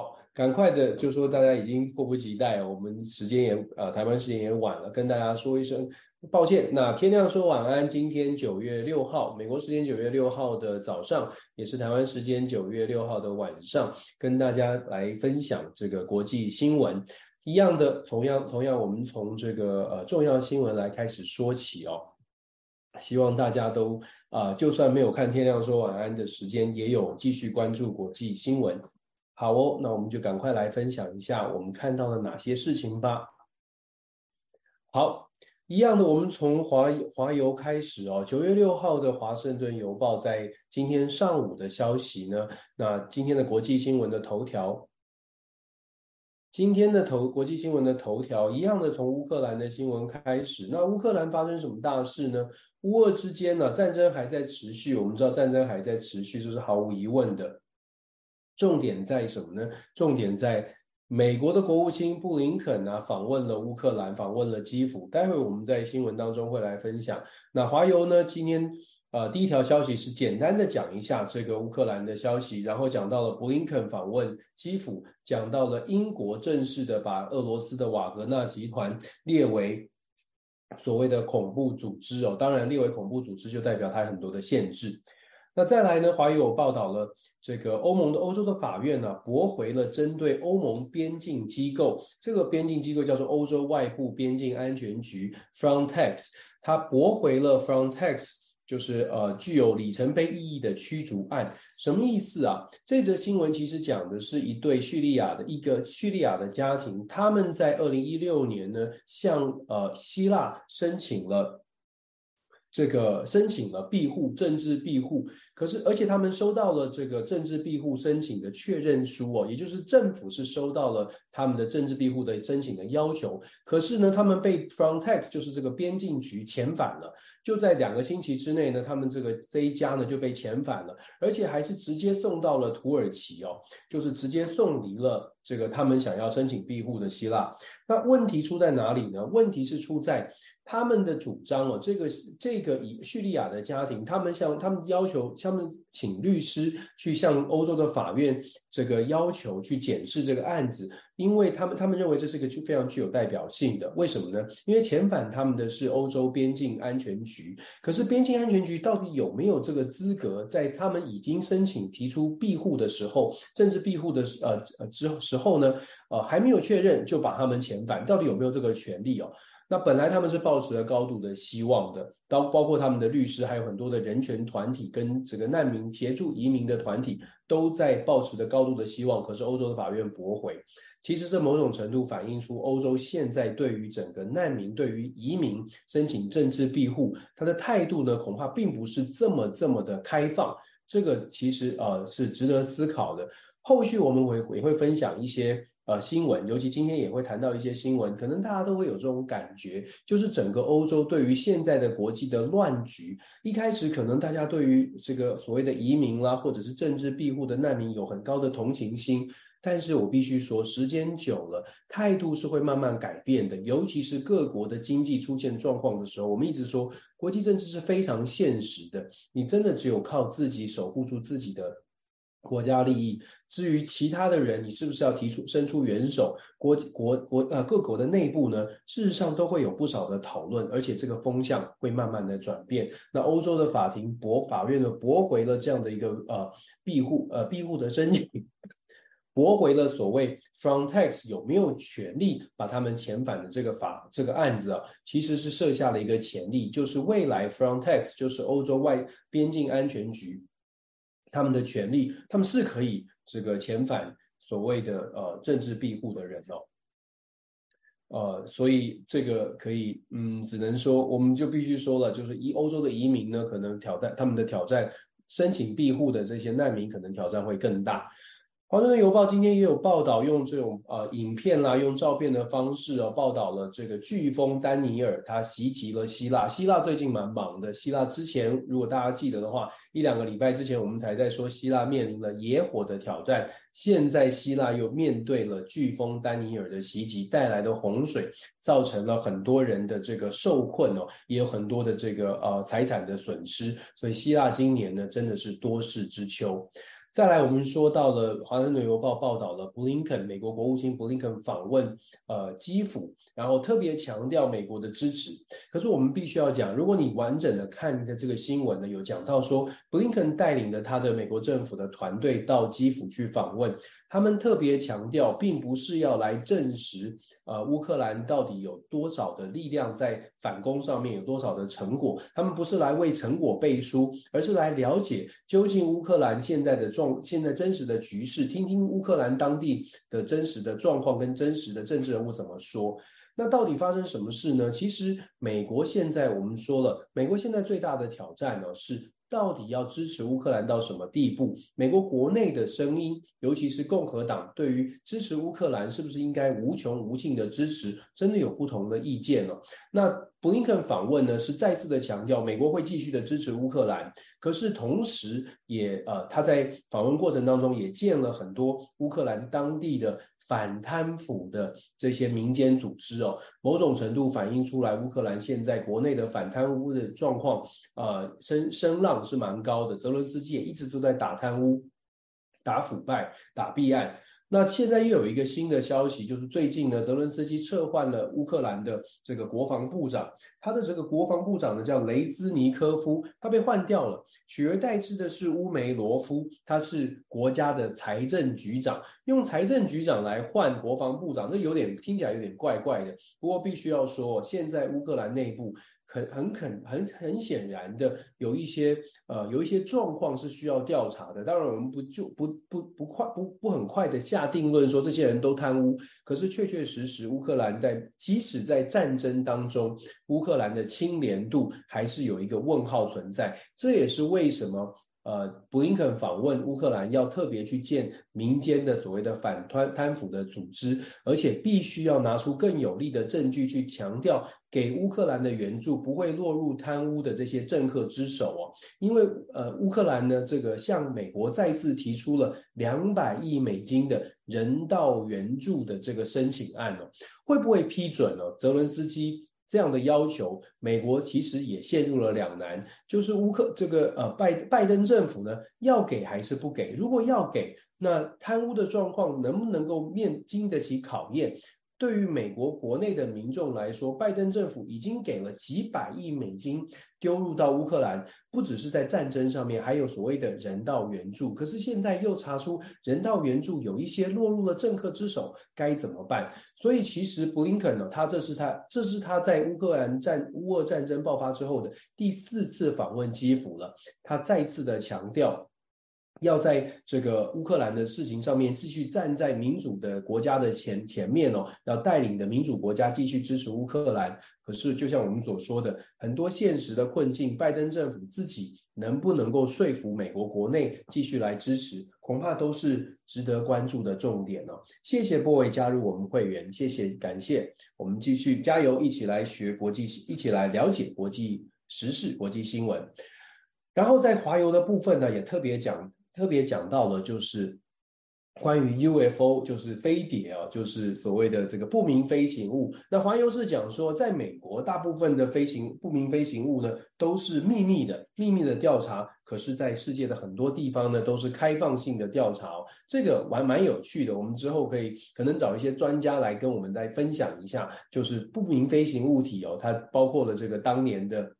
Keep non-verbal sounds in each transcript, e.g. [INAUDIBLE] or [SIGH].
好，赶快的就说大家已经迫不及待，我们时间也呃台湾时间也晚了，跟大家说一声抱歉。那天亮说晚安，今天九月六号，美国时间九月六号的早上，也是台湾时间九月六号的晚上，跟大家来分享这个国际新闻。一样的，同样同样，我们从这个呃重要新闻来开始说起哦。希望大家都啊、就算没有看天亮说晚安的时间，也有继续关注国际新闻。好哦，那我们就赶快来分享一下我们看到了哪些事情吧。好，一样的，我们从华华邮开始哦。九月六号的《华盛顿邮报》在今天上午的消息呢，那今天的国际新闻的头条，今天的头国际新闻的头条一样的，从乌克兰的新闻开始。那乌克兰发生什么大事呢？乌俄之间呢，战争还在持续，我们知道战争还在持续，这是毫无疑问的。重点在什么呢？重点在美国的国务卿布林肯啊，访问了乌克兰，访问了基辅。待会我们在新闻当中会来分享。那华邮呢，今天呃第一条消息是简单的讲一下这个乌克兰的消息，然后讲到了布林肯访问基辅，讲到了英国正式的把俄罗斯的瓦格纳集团列为所谓的恐怖组织哦。当然，列为恐怖组织就代表它很多的限制。那再来呢？华邮有报道了，这个欧盟的欧洲的法院呢、驳回了针对欧盟边境机构，这个边境机构叫做欧洲外部边境安全局 （Frontex），它驳回了 Frontex，就是呃具有里程碑意义的驱逐案。什么意思啊？这则新闻其实讲的是一对叙利亚的一个叙利亚的家庭，他们在二零一六年呢，向呃希腊申请了。这个申请了庇护，政治庇护，可是而且他们收到了这个政治庇护申请的确认书哦，也就是政府是收到了他们的政治庇护的申请的要求，可是呢，他们被 Frontex 就是这个边境局遣返了，就在两个星期之内呢，他们这个这一家呢就被遣返了，而且还是直接送到了土耳其哦，就是直接送离了这个他们想要申请庇护的希腊。那问题出在哪里呢？问题是出在。他们的主张哦，这个这个以叙利亚的家庭，他们向他们要求，他们请律师去向欧洲的法院这个要求去检视这个案子，因为他们他们认为这是一个具非常具有代表性的。为什么呢？因为遣返他们的是欧洲边境安全局，可是边境安全局到底有没有这个资格，在他们已经申请提出庇护的时候，政治庇护的呃呃之时候呢，呃还没有确认就把他们遣返，到底有没有这个权利哦？那本来他们是抱持了高度的希望的，包包括他们的律师，还有很多的人权团体跟这个难民协助移民的团体，都在抱持着高度的希望。可是欧洲的法院驳回，其实这某种程度反映出欧洲现在对于整个难民、对于移民申请政治庇护，他的态度呢，恐怕并不是这么这么的开放。这个其实呃是值得思考的。后续我们会也会分享一些。呃，新闻，尤其今天也会谈到一些新闻，可能大家都会有这种感觉，就是整个欧洲对于现在的国际的乱局，一开始可能大家对于这个所谓的移民啦，或者是政治庇护的难民有很高的同情心，但是我必须说，时间久了，态度是会慢慢改变的，尤其是各国的经济出现状况的时候，我们一直说，国际政治是非常现实的，你真的只有靠自己守护住自己的。国家利益，至于其他的人，你是不是要提出伸出援手？国国国呃，各国的内部呢，事实上都会有不少的讨论，而且这个风向会慢慢的转变。那欧洲的法庭驳法院呢，驳回了这样的一个呃庇护呃庇护的申请，驳回了所谓 Frontex 有没有权利把他们遣返的这个法这个案子啊，其实是设下了一个潜力，就是未来 Frontex 就是欧洲外边境安全局。他们的权利，他们是可以这个遣返所谓的呃政治庇护的人哦，呃，所以这个可以，嗯，只能说我们就必须说了，就是移欧洲的移民呢，可能挑战他们的挑战，申请庇护的这些难民可能挑战会更大。华盛顿邮报今天也有报道，用这种呃影片啦，用照片的方式哦，报道了这个飓风丹尼尔，他袭击了希腊。希腊最近蛮忙的，希腊之前如果大家记得的话，一两个礼拜之前我们才在说希腊面临了野火的挑战，现在希腊又面对了飓风丹尼尔的袭击带来的洪水，造成了很多人的这个受困哦，也有很多的这个呃财产的损失，所以希腊今年呢真的是多事之秋。再来，我们说到了《华盛顿邮报》报道了布林肯，美国国务卿布林肯访问呃基辅，然后特别强调美国的支持。可是我们必须要讲，如果你完整的看的这个新闻呢，有讲到说布林肯带领的他的美国政府的团队到基辅去访问，他们特别强调，并不是要来证实呃乌克兰到底有多少的力量在反攻上面有多少的成果，他们不是来为成果背书，而是来了解究竟乌克兰现在的状。现在真实的局势，听听乌克兰当地的真实的状况跟真实的政治人物怎么说。那到底发生什么事呢？其实美国现在我们说了，美国现在最大的挑战呢是。到底要支持乌克兰到什么地步？美国国内的声音，尤其是共和党，对于支持乌克兰是不是应该无穷无尽的支持，真的有不同的意见了。那布林肯访问呢，是再次的强调美国会继续的支持乌克兰，可是同时也呃，他在访问过程当中也见了很多乌克兰当地的。反贪腐的这些民间组织哦，某种程度反映出来，乌克兰现在国内的反贪污的状况，呃，声声浪是蛮高的。泽伦斯基也一直都在打贪污、打腐败、打弊案。那现在又有一个新的消息，就是最近呢，泽伦斯基撤换了乌克兰的这个国防部长，他的这个国防部长呢叫雷兹尼科夫，他被换掉了，取而代之的是乌梅罗夫，他是国家的财政局长，用财政局长来换国防部长，这有点听起来有点怪怪的。不过必须要说，现在乌克兰内部。很很肯很很显然的有一些呃有一些状况是需要调查的。当然我们不就不不不快不不很快的下定论说这些人都贪污。可是确确实实乌克兰在即使在战争当中，乌克兰的清廉度还是有一个问号存在。这也是为什么。呃，布林肯访问乌克兰，要特别去见民间的所谓的反贪贪腐的组织，而且必须要拿出更有力的证据去强调，给乌克兰的援助不会落入贪污的这些政客之手哦。因为呃，乌克兰呢，这个向美国再次提出了两百亿美金的人道援助的这个申请案哦，会不会批准呢？泽伦斯基。这样的要求，美国其实也陷入了两难，就是乌克这个呃拜拜登政府呢，要给还是不给？如果要给，那贪污的状况能不能够面经得起考验？对于美国国内的民众来说，拜登政府已经给了几百亿美金丢入到乌克兰，不只是在战争上面，还有所谓的人道援助。可是现在又查出人道援助有一些落入了政客之手，该怎么办？所以其实布林肯呢，他这是他这是他在乌克兰战乌俄战争爆发之后的第四次访问基辅了，他再次的强调。要在这个乌克兰的事情上面继续站在民主的国家的前前面哦，要带领的民主国家继续支持乌克兰。可是，就像我们所说的，很多现实的困境，拜登政府自己能不能够说服美国国内继续来支持，恐怕都是值得关注的重点哦。谢谢各位加入我们会员，谢谢感谢，我们继续加油，一起来学国际，一起来了解国际时事、国际新闻。然后在华油的部分呢，也特别讲。特别讲到了，就是关于 UFO，就是飞碟啊，就是所谓的这个不明飞行物。那华游是讲说，在美国，大部分的飞行不明飞行物呢，都是秘密的，秘密的调查。可是，在世界的很多地方呢，都是开放性的调查。这个还蛮有趣的。我们之后可以可能找一些专家来跟我们再分享一下，就是不明飞行物体哦，它包括了这个当年的。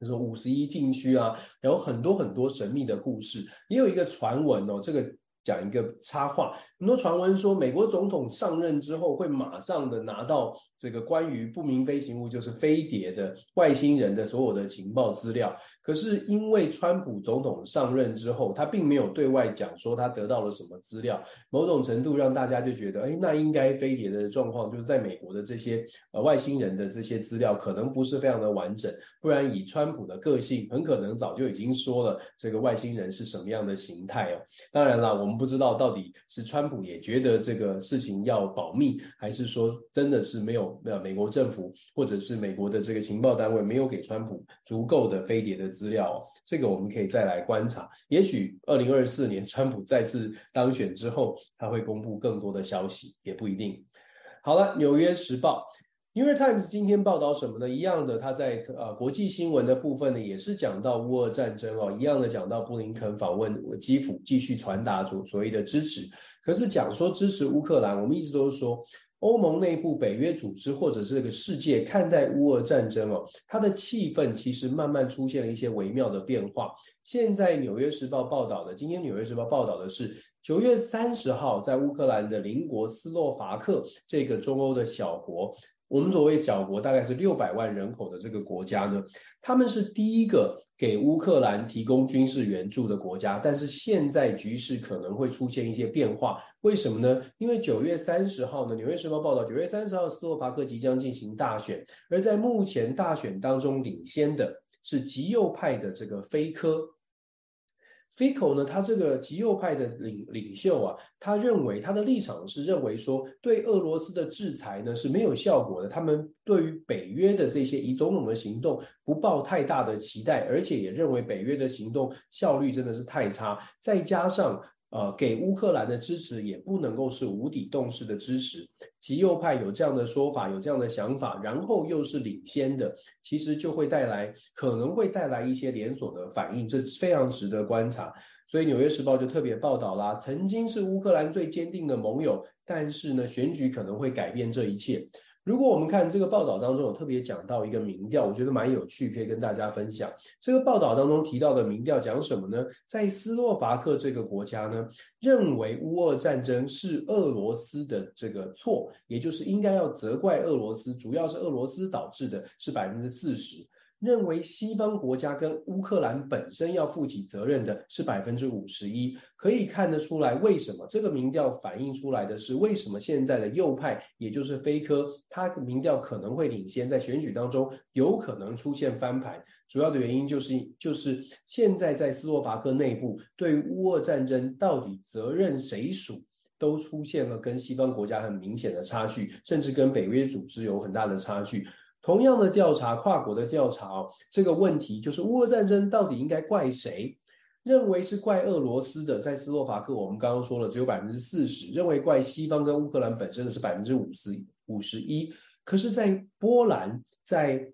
就是五十一禁区啊，有很多很多神秘的故事，也有一个传闻哦，这个。讲一个插话，很多传闻说美国总统上任之后会马上的拿到这个关于不明飞行物，就是飞碟的外星人的所有的情报资料。可是因为川普总统上任之后，他并没有对外讲说他得到了什么资料，某种程度让大家就觉得，哎，那应该飞碟的状况就是在美国的这些呃外星人的这些资料可能不是非常的完整，不然以川普的个性，很可能早就已经说了这个外星人是什么样的形态哦。当然了，我们。不知道到底是川普也觉得这个事情要保密，还是说真的是没有呃美国政府或者是美国的这个情报单位没有给川普足够的飞碟的资料？这个我们可以再来观察。也许二零二四年川普再次当选之后，他会公布更多的消息，也不一定。好了，《纽约时报》。New York Times 今天报道什么呢？一样的，他在呃国际新闻的部分呢，也是讲到乌俄战争哦，一样的讲到布林肯访问基辅，继续传达出所谓的支持。可是讲说支持乌克兰，我们一直都是说。欧盟内部、北约组织或者这个世界看待乌俄战争哦，它的气氛其实慢慢出现了一些微妙的变化。现在《纽约时报》报道的，今天《纽约时报》报道的是九月三十号，在乌克兰的邻国斯洛伐克这个中欧的小国。我们所谓小国，大概是六百万人口的这个国家呢，他们是第一个给乌克兰提供军事援助的国家。但是现在局势可能会出现一些变化，为什么呢？因为九月三十号呢，《纽约时报》报道，九月三十号斯洛伐克即将进行大选，而在目前大选当中领先的是极右派的这个菲科。Fico 呢，他这个极右派的领领袖啊，他认为他的立场是认为说，对俄罗斯的制裁呢是没有效果的。他们对于北约的这些以总统的行动不抱太大的期待，而且也认为北约的行动效率真的是太差，再加上。呃，给乌克兰的支持也不能够是无底洞式的支持。极右派有这样的说法，有这样的想法，然后又是领先的，其实就会带来，可能会带来一些连锁的反应，这非常值得观察。所以《纽约时报》就特别报道啦，曾经是乌克兰最坚定的盟友，但是呢，选举可能会改变这一切。如果我们看这个报道当中有特别讲到一个民调，我觉得蛮有趣，可以跟大家分享。这个报道当中提到的民调讲什么呢？在斯洛伐克这个国家呢，认为乌俄战争是俄罗斯的这个错，也就是应该要责怪俄罗斯，主要是俄罗斯导致的，是百分之四十。认为西方国家跟乌克兰本身要负起责任的是百分之五十一，可以看得出来为什么这个民调反映出来的是为什么现在的右派，也就是菲科，他的民调可能会领先，在选举当中有可能出现翻盘，主要的原因就是就是现在在斯洛伐克内部对于乌俄战争到底责任谁属，都出现了跟西方国家很明显的差距，甚至跟北约组织有很大的差距。同样的调查，跨国的调查，这个问题就是乌俄战争到底应该怪谁？认为是怪俄罗斯的，在斯洛伐克，我们刚刚说了，只有百分之四十；认为怪西方跟乌克兰本身的是百分之五十五十一。可是，在波兰，在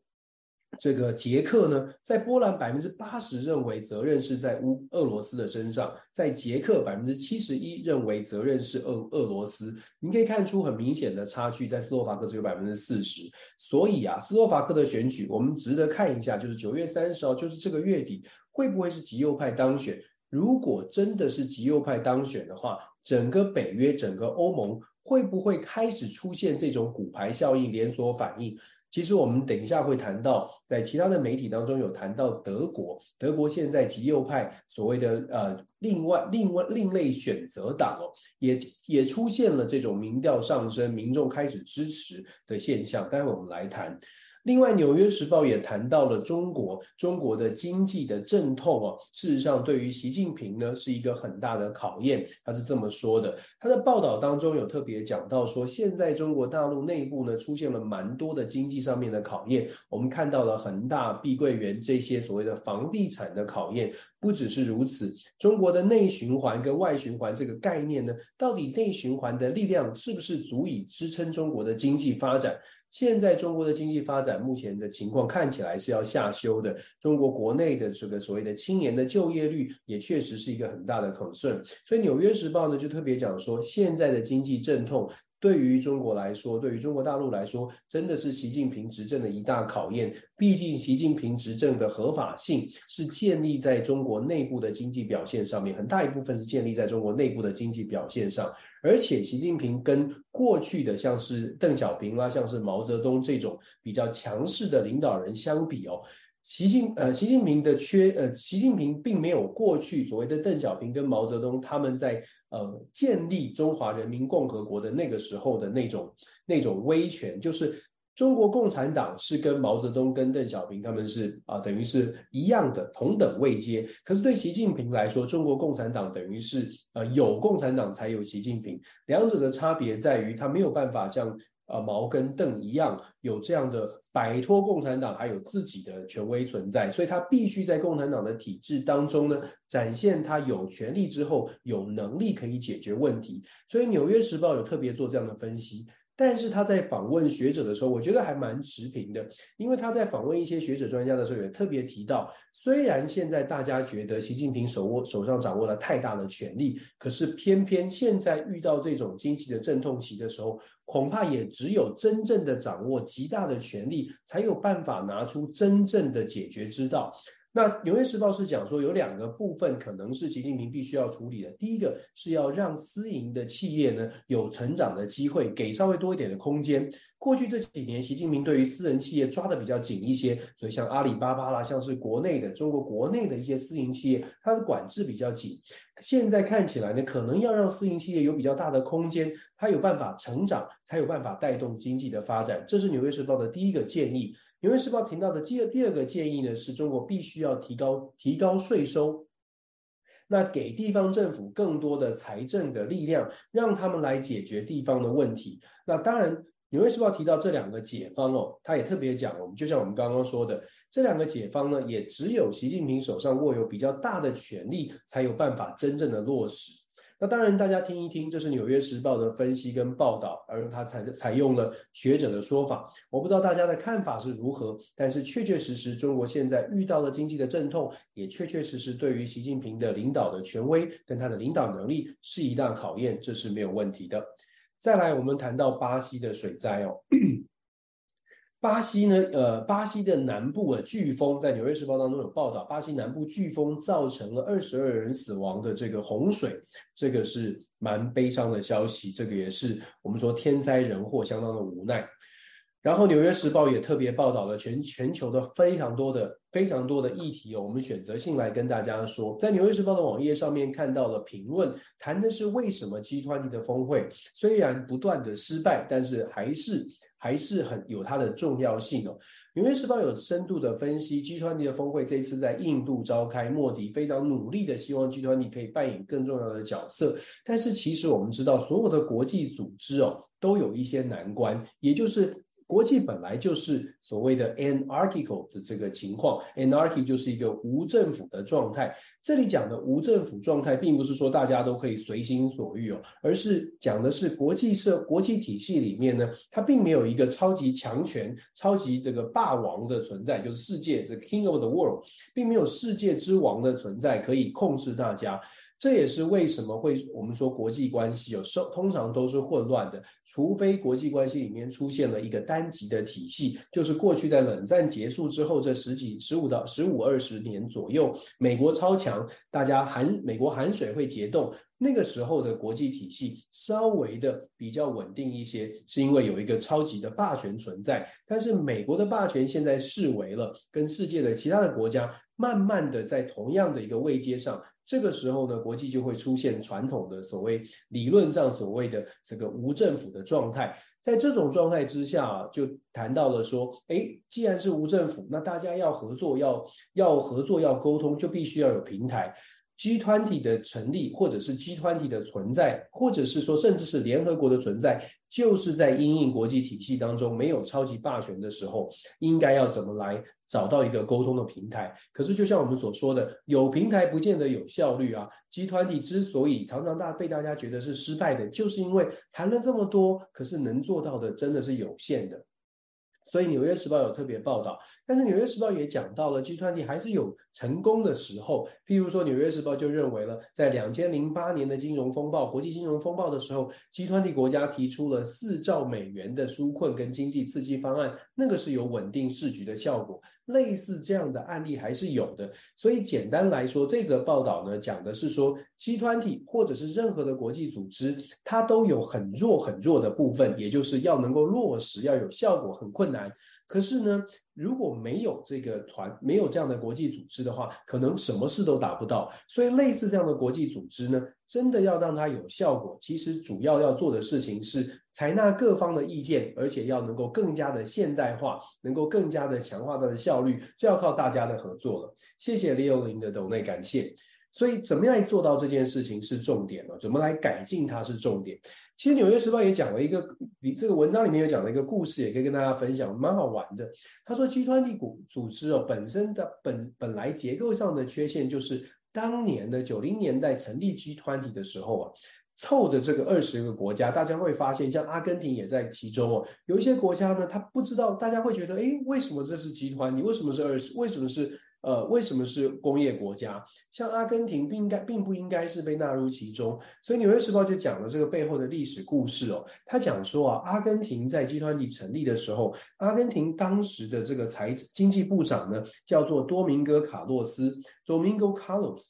这个捷克呢，在波兰百分之八十认为责任是在乌俄罗斯的身上，在捷克百分之七十一认为责任是俄俄罗斯。你可以看出很明显的差距，在斯洛伐克只有百分之四十。所以啊，斯洛伐克的选举我们值得看一下，就是九月三十号，就是这个月底，会不会是极右派当选？如果真的是极右派当选的话，整个北约、整个欧盟会不会开始出现这种骨牌效应、连锁反应？其实我们等一下会谈到，在其他的媒体当中有谈到德国，德国现在极右派所谓的呃另外另外另类选择党哦，也也出现了这种民调上升、民众开始支持的现象。待会我们来谈。另外，《纽约时报》也谈到了中国，中国的经济的阵痛哦，事实上对于习近平呢是一个很大的考验。他是这么说的，他的报道当中有特别讲到说，现在中国大陆内部呢出现了蛮多的经济上面的考验。我们看到了恒大、碧桂园这些所谓的房地产的考验。不只是如此，中国的内循环跟外循环这个概念呢，到底内循环的力量是不是足以支撑中国的经济发展？现在中国的经济发展目前的情况看起来是要下修的，中国国内的这个所谓的青年的就业率也确实是一个很大的 concern，所以《纽约时报》呢就特别讲说，现在的经济阵痛。对于中国来说，对于中国大陆来说，真的是习近平执政的一大考验。毕竟，习近平执政的合法性是建立在中国内部的经济表现上面，很大一部分是建立在中国内部的经济表现上。而且，习近平跟过去的像是邓小平啦、像是毛泽东这种比较强势的领导人相比哦。习近呃，习近平的缺呃，习近平并没有过去所谓的邓小平跟毛泽东他们在呃建立中华人民共和国的那个时候的那种那种威权，就是中国共产党是跟毛泽东跟邓小平他们是啊、等于是一样的同等位阶，可是对习近平来说，中国共产党等于是呃有共产党才有习近平，两者的差别在于他没有办法像。呃，毛跟邓一样有这样的摆脱共产党，还有自己的权威存在，所以他必须在共产党的体制当中呢，展现他有权利之后有能力可以解决问题。所以《纽约时报》有特别做这样的分析，但是他在访问学者的时候，我觉得还蛮持平的，因为他在访问一些学者专家的时候，也特别提到，虽然现在大家觉得习近平手握手上掌握了太大的权力，可是偏偏现在遇到这种经济的阵痛期的时候，恐怕也只有真正的掌握极大的权力，才有办法拿出真正的解决之道。那《纽约时报》是讲说，有两个部分可能是习近平必须要处理的。第一个是要让私营的企业呢有成长的机会，给稍微多一点的空间。过去这几年，习近平对于私人企业抓得比较紧一些，所以像阿里巴巴啦，像是国内的中国国内的一些私营企业，它的管制比较紧。现在看起来呢，可能要让私营企业有比较大的空间，它有办法成长，才有办法带动经济的发展。这是《纽约时报》的第一个建议。纽约时报提到的第二第二个建议呢，是中国必须要提高提高税收，那给地方政府更多的财政的力量，让他们来解决地方的问题。那当然，纽约时报提到这两个解方哦，他也特别讲，我们就像我们刚刚说的，这两个解方呢，也只有习近平手上握有比较大的权力，才有办法真正的落实。那当然，大家听一听，这是《纽约时报》的分析跟报道，而他采采用了学者的说法。我不知道大家的看法是如何，但是确确实实，中国现在遇到了经济的阵痛，也确确实实对于习近平的领导的权威跟他的领导能力是一大考验，这是没有问题的。再来，我们谈到巴西的水灾哦。巴西呢，呃，巴西的南部的飓风，在《纽约时报》当中有报道，巴西南部飓风造成了二十二人死亡的这个洪水，这个是蛮悲伤的消息，这个也是我们说天灾人祸，相当的无奈。然后，《纽约时报》也特别报道了全全球的非常多的非常多的议题哦。我们选择性来跟大家说，在《纽约时报》的网页上面看到了评论，谈的是为什么 G20 的峰会虽然不断的失败，但是还是还是很有它的重要性哦。《纽约时报》有深度的分析 G20 的峰会这一次在印度召开，莫迪非常努力的希望 G20 可以扮演更重要的角色。但是其实我们知道，所有的国际组织哦，都有一些难关，也就是。国际本来就是所谓的 anarchical 的这个情况，anarchy 就是一个无政府的状态。这里讲的无政府状态，并不是说大家都可以随心所欲哦，而是讲的是国际社国际体系里面呢，它并没有一个超级强权、超级这个霸王的存在，就是世界这个 king of the world，并没有世界之王的存在可以控制大家。这也是为什么会我们说国际关系有时候通常都是混乱的，除非国际关系里面出现了一个单极的体系，就是过去在冷战结束之后这十几、十五到十五二十年左右，美国超强，大家含美国含水会结冻，那个时候的国际体系稍微的比较稳定一些，是因为有一个超级的霸权存在。但是美国的霸权现在视为了，跟世界的其他的国家慢慢的在同样的一个位阶上。这个时候呢，国际就会出现传统的所谓理论上所谓的这个无政府的状态。在这种状态之下，就谈到了说，哎，既然是无政府，那大家要合作，要要合作，要沟通，就必须要有平台。G20 的成立，或者是 G20 的存在，或者是说甚至是联合国的存在，就是在因应国际体系当中没有超级霸权的时候，应该要怎么来找到一个沟通的平台。可是就像我们所说的，有平台不见得有效率啊。G20 之所以常常大被大家觉得是失败的，就是因为谈了这么多，可是能做到的真的是有限的。所以《纽约时报》有特别报道，但是《纽约时报》也讲到了 G 团体还是有成功的时候。譬如说，《纽约时报》就认为了，在两千零八年的金融风暴、国际金融风暴的时候，G 团体国家提出了四兆美元的纾困跟经济刺激方案，那个是有稳定市局的效果。类似这样的案例还是有的。所以简单来说，这则报道呢讲的是说，G 团体或者是任何的国际组织，它都有很弱很弱的部分，也就是要能够落实要有效果很困难。可是呢，如果没有这个团，没有这样的国际组织的话，可能什么事都达不到。所以类似这样的国际组织呢，真的要让它有效果，其实主要要做的事情是采纳各方的意见，而且要能够更加的现代化，能够更加的强化它的效率，这要靠大家的合作了。谢谢李友林的抖内感谢。所以怎么样做到这件事情是重点了，怎么来改进它是重点。其实《纽约时报》也讲了一个，你这个文章里面有讲了一个故事，也可以跟大家分享，蛮好玩的。他说集团体股组织哦本身的本本来结构上的缺陷就是，当年的九零年代成立集团体的时候啊，凑着这个二十个国家，大家会发现，像阿根廷也在其中哦。有一些国家呢，他不知道，大家会觉得，诶，为什么这是集团？你为什么是二十？为什么是？呃，为什么是工业国家？像阿根廷，不应该并不应该是被纳入其中。所以《纽约时报》就讲了这个背后的历史故事哦。他讲说啊，阿根廷在集团体成立的时候，阿根廷当时的这个财经济部长呢，叫做多明戈·卡洛斯 （Domingo Carlos）。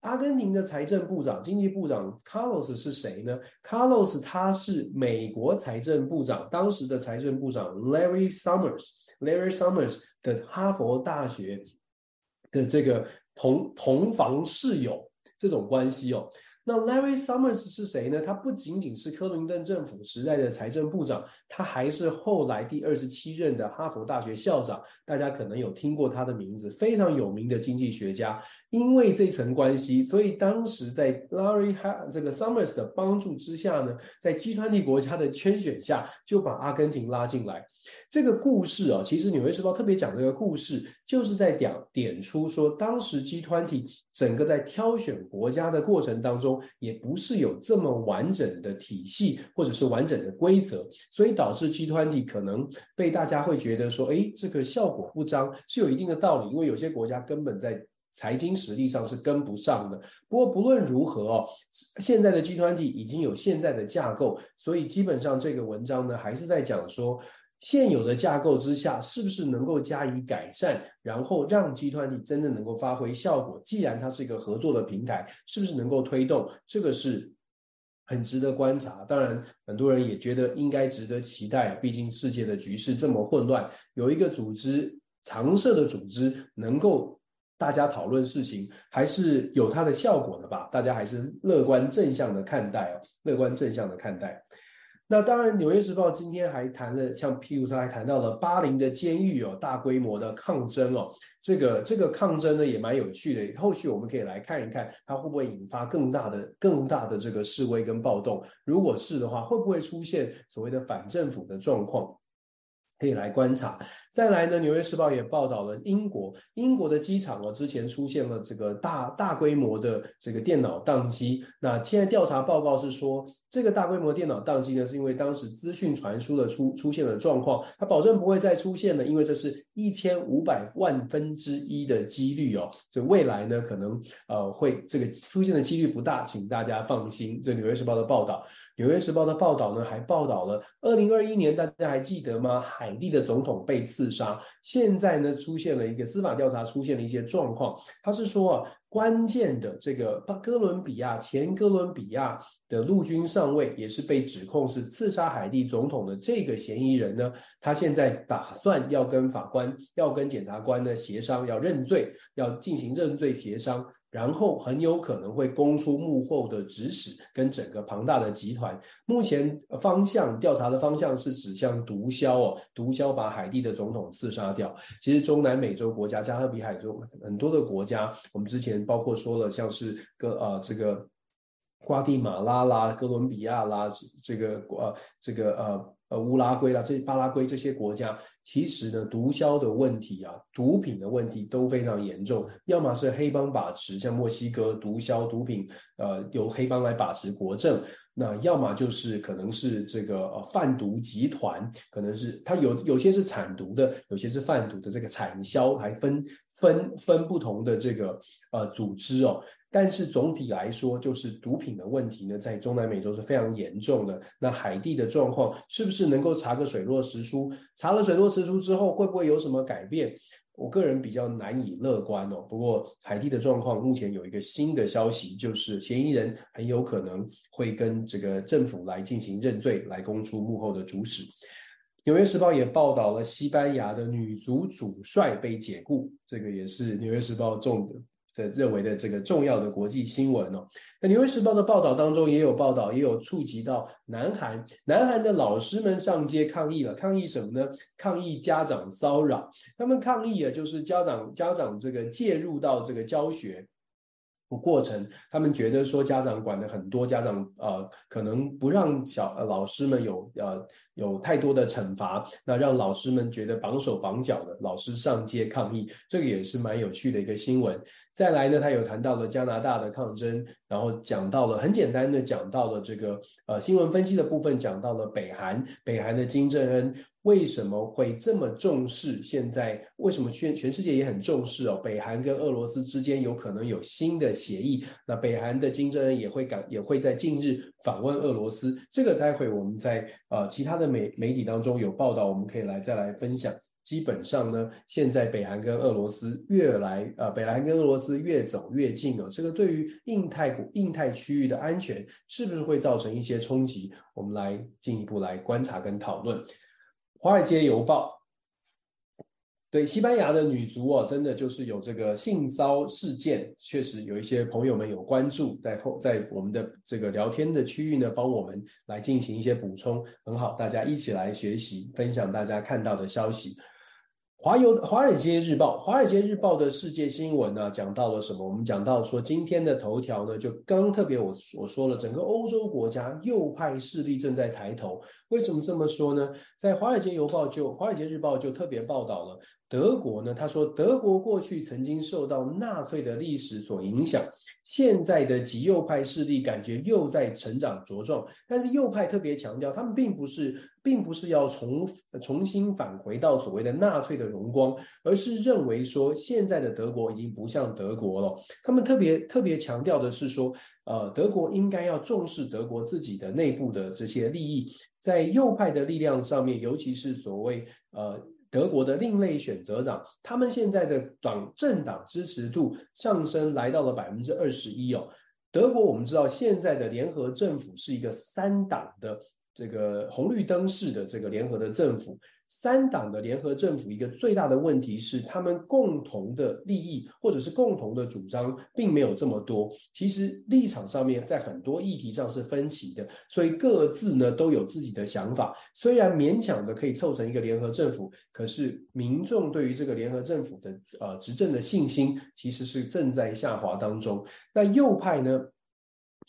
阿根廷的财政部长、经济部长 Carlos 是谁呢？Carlos 他是美国财政部长，当时的财政部长 Larry Summers，Larry Summers 的哈佛大学。的这个同同房室友这种关系哦，那 Larry Summers 是谁呢？他不仅仅是克林顿政府时代的财政部长，他还是后来第二十七任的哈佛大学校长。大家可能有听过他的名字，非常有名的经济学家。因为这层关系，所以当时在 Larry 这个 Summers 的帮助之下呢，在 G20 国家的圈选下，就把阿根廷拉进来。这个故事啊，其实《纽约时报》特别讲这个故事，就是在点点出说，当时 G20 整个在挑选国家的过程当中，也不是有这么完整的体系或者是完整的规则，所以导致 G20 可能被大家会觉得说，哎，这个效果不彰，是有一定的道理，因为有些国家根本在。财经实力上是跟不上的。不过不论如何哦，现在的 G20 已经有现在的架构，所以基本上这个文章呢还是在讲说，现有的架构之下是不是能够加以改善，然后让集团体真的能够发挥效果。既然它是一个合作的平台，是不是能够推动？这个是很值得观察。当然，很多人也觉得应该值得期待，毕竟世界的局势这么混乱，有一个组织，常设的组织能够。大家讨论事情还是有它的效果的吧？大家还是乐观正向的看待哦，乐观正向的看待。那当然，《纽约时报》今天还谈了，像譬如说还谈到了巴林的监狱哦，大规模的抗争哦，这个这个抗争呢也蛮有趣的。后续我们可以来看一看，它会不会引发更大的更大的这个示威跟暴动？如果是的话，会不会出现所谓的反政府的状况？可以来观察。再来呢，《纽约时报》也报道了英国，英国的机场哦，之前出现了这个大大规模的这个电脑宕机。那现在调查报告是说，这个大规模电脑宕机呢，是因为当时资讯传输的出出现了状况，它保证不会再出现了，因为这是一千五百万分之一的几率哦。这未来呢，可能呃会这个出现的几率不大，请大家放心。这《纽约时报》的报道，《纽约时报》的报道呢，还报道了二零二一年，大家还记得吗？海地的总统被刺杀，现在呢出现了一个司法调查，出现了一些状况。他是说啊。关键的这个哥伦比亚前哥伦比亚的陆军上尉，也是被指控是刺杀海地总统的这个嫌疑人呢，他现在打算要跟法官、要跟检察官呢协商，要认罪，要进行认罪协商。然后很有可能会供出幕后的指使跟整个庞大的集团。目前方向调查的方向是指向毒枭哦，毒枭把海地的总统刺杀掉。其实中南美洲国家加勒比海中很多的国家，我们之前包括说了，像是哥呃这个瓜地马拉啦、哥伦比亚啦，这个呃这个呃。呃，乌拉圭啦，这巴拉圭这些国家，其实呢，毒枭的问题啊，毒品的问题都非常严重。要么是黑帮把持，像墨西哥毒枭毒品，呃，由黑帮来把持国政；那要么就是可能是这个呃贩毒集团，可能是它有有些是产毒的，有些是贩毒的，这个产销还分分分不同的这个呃组织哦。但是总体来说，就是毒品的问题呢，在中南美洲是非常严重的。那海地的状况是不是能够查个水落石出？查了水落石出之后，会不会有什么改变？我个人比较难以乐观哦。不过海地的状况目前有一个新的消息，就是嫌疑人很有可能会跟这个政府来进行认罪，来供出幕后的主使。纽约时报也报道了西班牙的女足主帅被解雇，这个也是纽约时报重点。这认为的这个重要的国际新闻哦，那《纽约时报》的报道当中也有报道，也有触及到南韩，南韩的老师们上街抗议了，抗议什么呢？抗议家长骚扰，他们抗议啊，就是家长家长这个介入到这个教学。过程，他们觉得说家长管的很多，家长呃可能不让小呃老师们有呃有太多的惩罚，那让老师们觉得绑手绑脚的，老师上街抗议，这个也是蛮有趣的一个新闻。再来呢，他有谈到了加拿大的抗争，然后讲到了很简单的讲到了这个呃新闻分析的部分，讲到了北韩，北韩的金正恩为什么会这么重视？现在为什么全全世界也很重视哦？北韩跟俄罗斯之间有可能有新的协议，那北韩的金正恩也会赶也会在近日访问俄罗斯，这个待会我们在呃其他的媒媒体当中有报道，我们可以来再来分享。基本上呢，现在北韩跟俄罗斯越来呃，北韩跟俄罗斯越走越近了。这个对于印太股、印太区域的安全，是不是会造成一些冲击？我们来进一步来观察跟讨论。《华尔街邮报》对西班牙的女足哦，真的就是有这个性骚事件，确实有一些朋友们有关注，在后在我们的这个聊天的区域呢，帮我们来进行一些补充，很好，大家一起来学习，分享大家看到的消息。华邮《华尔街日报》《华尔街日报》的世界新闻呢，讲到了什么？我们讲到说，今天的头条呢，就刚刚特别我我说了，整个欧洲国家右派势力正在抬头。为什么这么说呢？在《华尔街邮报》就《华尔街日报》就特别报道了德国呢，他说德国过去曾经受到纳粹的历史所影响。现在的极右派势力感觉又在成长茁壮，但是右派特别强调，他们并不是，并不是要重重新返回到所谓的纳粹的荣光，而是认为说现在的德国已经不像德国了。他们特别特别强调的是说，呃，德国应该要重视德国自己的内部的这些利益，在右派的力量上面，尤其是所谓呃。德国的另类选择党，他们现在的党政党支持度上升来到了百分之二十一哦。德国我们知道现在的联合政府是一个三党的这个红绿灯式的这个联合的政府。三党的联合政府一个最大的问题是，他们共同的利益或者是共同的主张并没有这么多。其实立场上面在很多议题上是分歧的，所以各自呢都有自己的想法。虽然勉强的可以凑成一个联合政府，可是民众对于这个联合政府的呃执政的信心其实是正在下滑当中。那右派呢？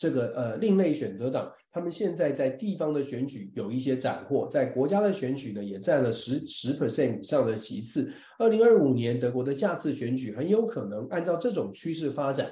这个呃另类选择党，他们现在在地方的选举有一些斩获，在国家的选举呢也占了十十 percent 以上的席次。二零二五年德国的下次选举很有可能按照这种趋势发展。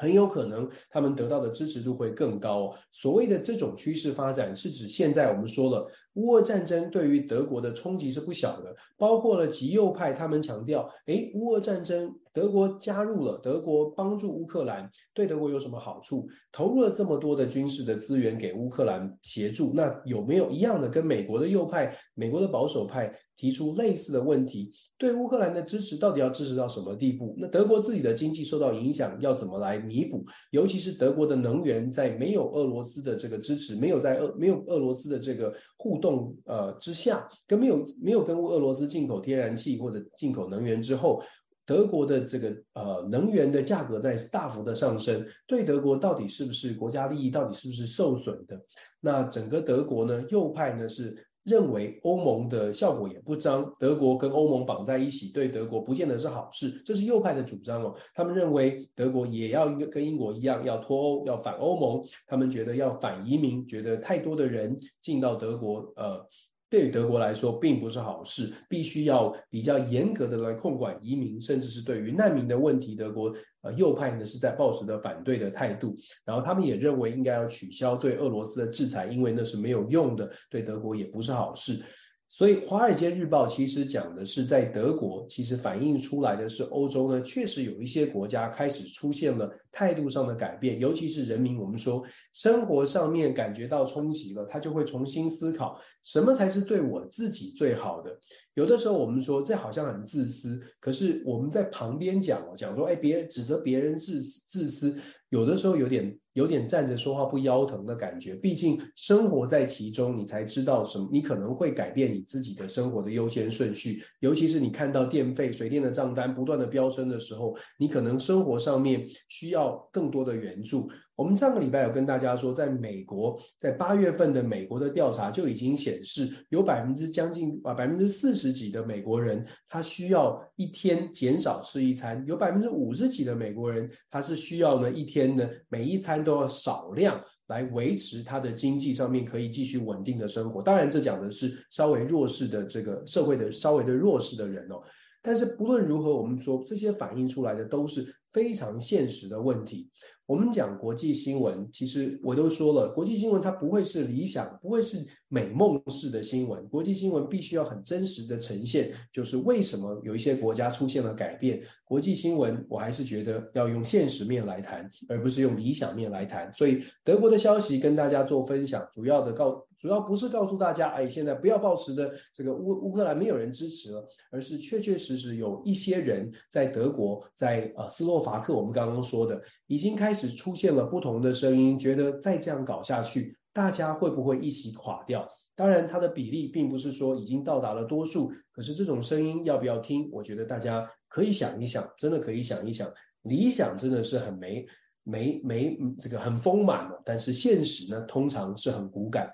很有可能他们得到的支持度会更高。所谓的这种趋势发展，是指现在我们说了，乌俄战争对于德国的冲击是不小的，包括了极右派，他们强调，诶，乌俄战争，德国加入了，德国帮助乌克兰，对德国有什么好处？投入了这么多的军事的资源给乌克兰协助，那有没有一样的跟美国的右派、美国的保守派提出类似的问题？对乌克兰的支持到底要支持到什么地步？那德国自己的经济受到影响，要怎么来弥补？尤其是德国的能源在没有俄罗斯的这个支持，没有在俄没有俄罗斯的这个互动动呃之下，跟没有没有跟俄罗斯进口天然气或者进口能源之后。德国的这个呃能源的价格在大幅的上升，对德国到底是不是国家利益，到底是不是受损的？那整个德国呢，右派呢是认为欧盟的效果也不彰，德国跟欧盟绑在一起，对德国不见得是好事，这是右派的主张哦。他们认为德国也要跟英国一样要脱欧，要反欧盟，他们觉得要反移民，觉得太多的人进到德国，呃。对于德国来说，并不是好事，必须要比较严格的来控管移民，甚至是对于难民的问题，德国呃右派呢是在抱持的反对的态度。然后他们也认为应该要取消对俄罗斯的制裁，因为那是没有用的，对德国也不是好事。所以，《华尔街日报》其实讲的是，在德国，其实反映出来的是欧洲呢，确实有一些国家开始出现了态度上的改变，尤其是人民，我们说生活上面感觉到冲击了，他就会重新思考什么才是对我自己最好的。有的时候我们说这好像很自私，可是我们在旁边讲哦，讲说，哎，别人指责别人自自私。有的时候有点有点站着说话不腰疼的感觉，毕竟生活在其中，你才知道什么，你可能会改变你自己的生活的优先顺序。尤其是你看到电费、水电的账单不断的飙升的时候，你可能生活上面需要更多的援助。我们上个礼拜有跟大家说，在美国，在八月份的美国的调查就已经显示，有百分之将近啊百分之四十几的美国人，他需要一天减少吃一餐；有百分之五十几的美国人，他是需要呢一天呢每一餐都要少量来维持他的经济上面可以继续稳定的生活。当然，这讲的是稍微弱势的这个社会的稍微的弱势的人哦。但是不论如何，我们说这些反映出来的都是非常现实的问题。我们讲国际新闻，其实我都说了，国际新闻它不会是理想，不会是美梦式的新闻。国际新闻必须要很真实的呈现，就是为什么有一些国家出现了改变。国际新闻，我还是觉得要用现实面来谈，而不是用理想面来谈。所以德国的消息跟大家做分享，主要的告，主要不是告诉大家，哎，现在不要抱持的这个乌乌克兰没有人支持了，而是确确实实有一些人在德国，在呃斯洛伐克，我们刚刚说的，已经开始出现了不同的声音，觉得再这样搞下去，大家会不会一起垮掉？当然，它的比例并不是说已经到达了多数，可是这种声音要不要听？我觉得大家可以想一想，真的可以想一想。理想真的是很美。美、美这个很丰满，但是现实呢，通常是很骨感。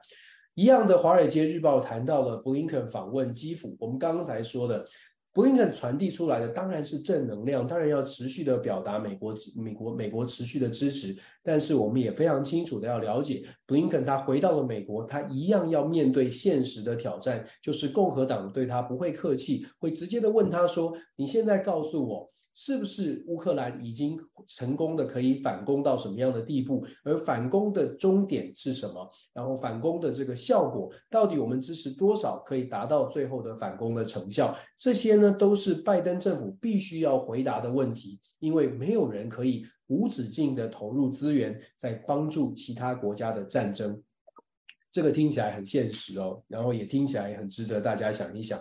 一样的，《华尔街日报》谈到了布林肯访问基辅，我们刚刚才说的，布林肯传递出来的当然是正能量，当然要持续的表达美国美国美国持续的支持。但是我们也非常清楚的要了解，布林肯他回到了美国，他一样要面对现实的挑战，就是共和党对他不会客气，会直接的问他说：“你现在告诉我。”是不是乌克兰已经成功的可以反攻到什么样的地步？而反攻的终点是什么？然后反攻的这个效果，到底我们支持多少可以达到最后的反攻的成效？这些呢，都是拜登政府必须要回答的问题，因为没有人可以无止境的投入资源在帮助其他国家的战争。这个听起来很现实哦，然后也听起来很值得大家想一想。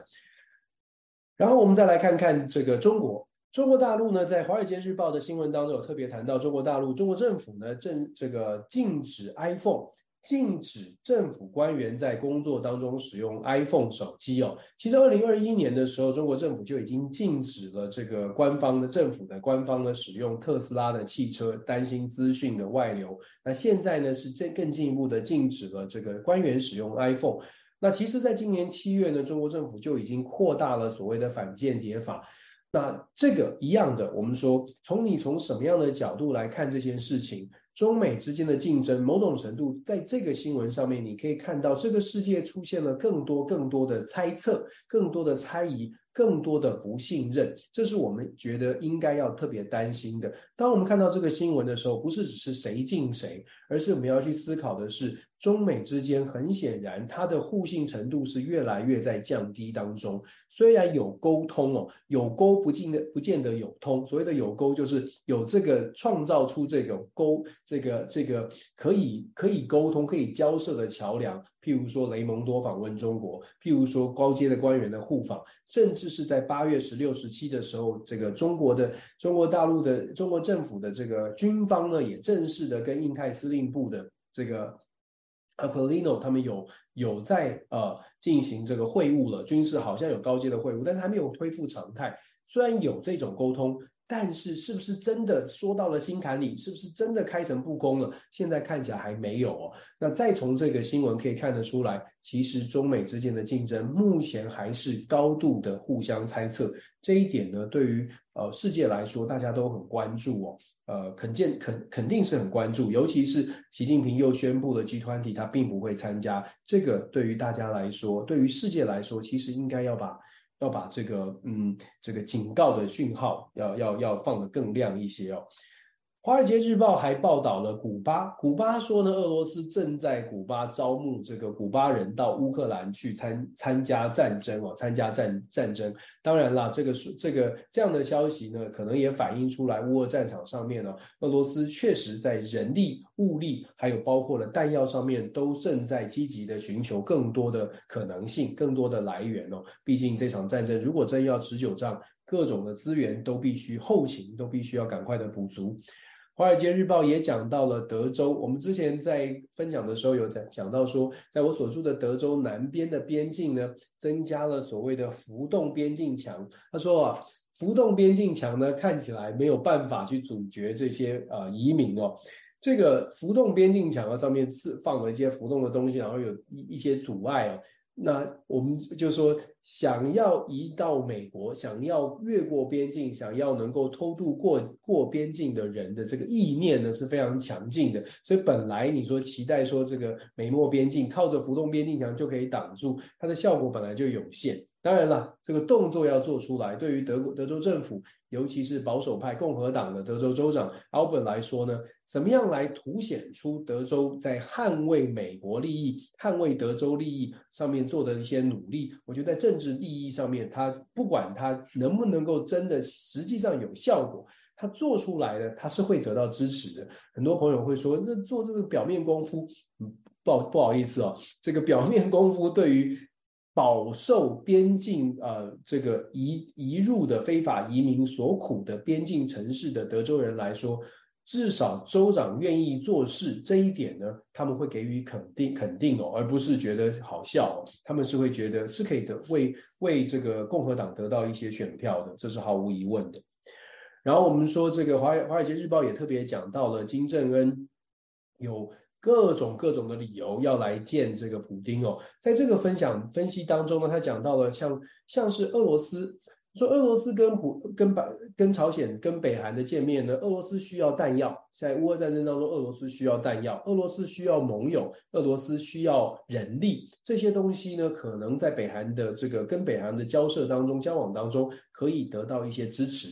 然后我们再来看看这个中国。中国大陆呢，在《华尔街日报》的新闻当中有特别谈到，中国大陆中国政府呢，正这个禁止 iPhone，禁止政府官员在工作当中使用 iPhone 手机哦。其实，二零二一年的时候，中国政府就已经禁止了这个官方的政府的官方的使用特斯拉的汽车，担心资讯的外流。那现在呢，是这更进一步的禁止了这个官员使用 iPhone。那其实，在今年七月呢，中国政府就已经扩大了所谓的反间谍法。那这个一样的，我们说，从你从什么样的角度来看这件事情，中美之间的竞争，某种程度在这个新闻上面，你可以看到这个世界出现了更多更多的猜测，更多的猜疑。更多的不信任，这是我们觉得应该要特别担心的。当我们看到这个新闻的时候，不是只是谁敬谁，而是我们要去思考的是，中美之间很显然它的互信程度是越来越在降低当中。虽然有沟通哦，有沟不见得不见得有通。所谓的有沟，就是有这个创造出这个沟，这个这个可以可以沟通、可以交涉的桥梁。譬如说雷蒙多访问中国，譬如说高阶的官员的互访，甚至是在八月十六、十七的时候，这个中国的中国大陆的中国政府的这个军方呢，也正式的跟印太司令部的这个 Aquilino 他们有有在呃进行这个会晤了，军事好像有高阶的会晤，但是还没有恢复常态。虽然有这种沟通。但是，是不是真的说到了心坎里？是不是真的开诚布公了？现在看起来还没有哦。那再从这个新闻可以看得出来，其实中美之间的竞争目前还是高度的互相猜测。这一点呢，对于呃世界来说，大家都很关注哦。呃，肯见肯肯定是很关注，尤其是习近平又宣布了 G20，他并不会参加。这个对于大家来说，对于世界来说，其实应该要把。要把这个嗯，这个警告的讯号要要要放得更亮一些哦。《华尔街日报》还报道了古巴，古巴说呢，俄罗斯正在古巴招募这个古巴人到乌克兰去参参加战争哦，参加战战争。当然啦，这个这个这样的消息呢，可能也反映出来乌俄战场上面呢，俄罗斯确实在人力、物力，还有包括了弹药上面，都正在积极的寻求更多的可能性、更多的来源哦。毕竟这场战争如果真要持久战，各种的资源都必须后勤都必须要赶快的补足。《华尔街日报》也讲到了德州，我们之前在分享的时候有讲讲到说，在我所住的德州南边的边境呢，增加了所谓的浮动边境墙。他说啊，浮动边境墙呢，看起来没有办法去阻绝这些呃移民哦。这个浮动边境墙啊，上面是放了一些浮动的东西，然后有一一些阻碍哦。那我们就说，想要移到美国，想要越过边境，想要能够偷渡过过边境的人的这个意念呢，是非常强劲的。所以本来你说期待说这个美墨边境靠着浮动边境墙就可以挡住，它的效果本来就有限。当然了，这个动作要做出来，对于德国德州政府，尤其是保守派共和党的德州州长 Abbott 来说呢，怎么样来凸显出德州在捍卫美国利益、捍卫德州利益上面做的一些努力？我觉得在政治利益上面，他不管他能不能够真的实际上有效果，他做出来的他是会得到支持的。很多朋友会说，这做这个表面功夫，嗯，不好不好意思哦，这个表面功夫对于。饱受边境呃这个移移入的非法移民所苦的边境城市的德州人来说，至少州长愿意做事这一点呢，他们会给予肯定肯定哦，而不是觉得好笑哦，他们是会觉得是可以的为为这个共和党得到一些选票的，这是毫无疑问的。然后我们说这个华华尔街日报也特别讲到了金正恩有。各种各种的理由要来见这个普丁哦，在这个分享分析当中呢，他讲到了像像是俄罗斯说俄罗斯跟普跟北跟朝鲜跟北韩的见面呢，俄罗斯需要弹药，在乌俄战争当中，俄罗斯需要弹药，俄罗斯需要盟友，俄罗斯需要人力，这些东西呢，可能在北韩的这个跟北韩的交涉当中交往当中可以得到一些支持。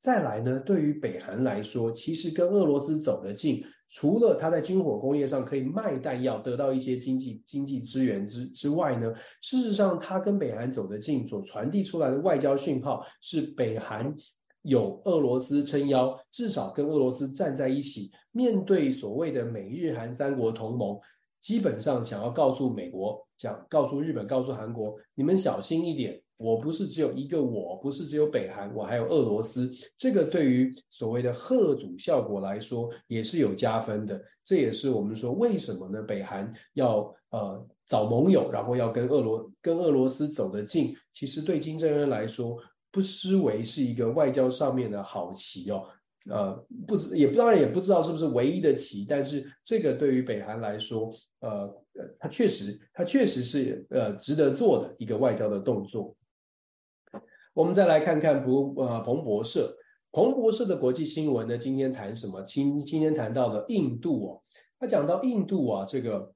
再来呢，对于北韩来说，其实跟俄罗斯走得近。除了他在军火工业上可以卖弹药，得到一些经济经济资源之之外呢，事实上他跟北韩走得近，所传递出来的外交讯号是北韩有俄罗斯撑腰，至少跟俄罗斯站在一起，面对所谓的美日韩三国同盟，基本上想要告诉美国，讲告诉日本，告诉韩国，你们小心一点。我不是只有一个我，不是只有北韩，我还有俄罗斯。这个对于所谓的吓阻效果来说，也是有加分的。这也是我们说为什么呢？北韩要呃找盟友，然后要跟俄罗跟俄罗斯走得近。其实对金正恩来说，不失为是一个外交上面的好棋哦。呃，不知也不当然也不知道是不是唯一的棋，但是这个对于北韩来说，呃，它确实它确实是呃值得做的一个外交的动作。我们再来看看不呃彭博社，彭博社的国际新闻呢，今天谈什么？今今天谈到了印度哦，他讲到印度啊，这个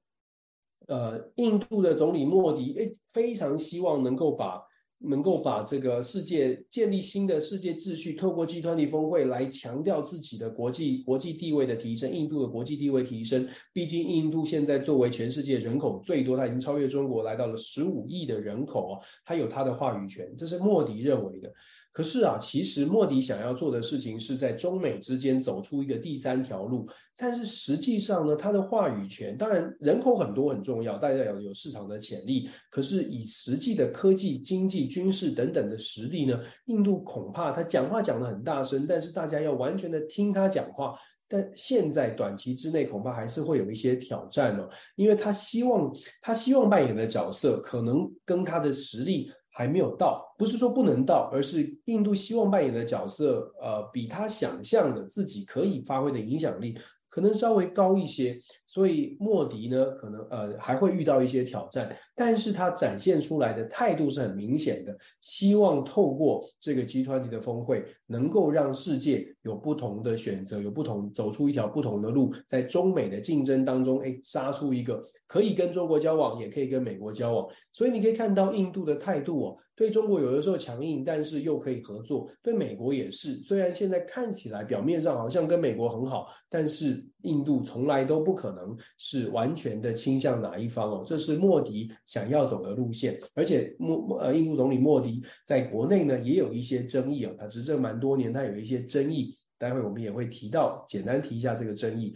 呃印度的总理莫迪诶非常希望能够把。能够把这个世界建立新的世界秩序，透过 G20 峰会来强调自己的国际国际地位的提升，印度的国际地位提升。毕竟印度现在作为全世界人口最多，它已经超越中国，来到了十五亿的人口啊，它有它的话语权，这是莫迪认为的。可是啊，其实莫迪想要做的事情是在中美之间走出一个第三条路，但是实际上呢，他的话语权，当然人口很多很重要，大家要有市场的潜力。可是以实际的科技、经济、军事等等的实力呢，印度恐怕他讲话讲得很大声，但是大家要完全的听他讲话，但现在短期之内恐怕还是会有一些挑战哦，因为他希望他希望扮演的角色可能跟他的实力。还没有到，不是说不能到，而是印度希望扮演的角色，呃，比他想象的自己可以发挥的影响力。可能稍微高一些，所以莫迪呢，可能呃还会遇到一些挑战，但是他展现出来的态度是很明显的，希望透过这个 G20 的峰会，能够让世界有不同的选择，有不同走出一条不同的路，在中美的竞争当中，哎，杀出一个可以跟中国交往，也可以跟美国交往，所以你可以看到印度的态度哦。对中国有的时候强硬，但是又可以合作。对美国也是，虽然现在看起来表面上好像跟美国很好，但是印度从来都不可能是完全的倾向哪一方哦。这是莫迪想要走的路线，而且莫莫呃印度总理莫迪在国内呢也有一些争议哦。他执政蛮多年，他有一些争议，待会我们也会提到，简单提一下这个争议。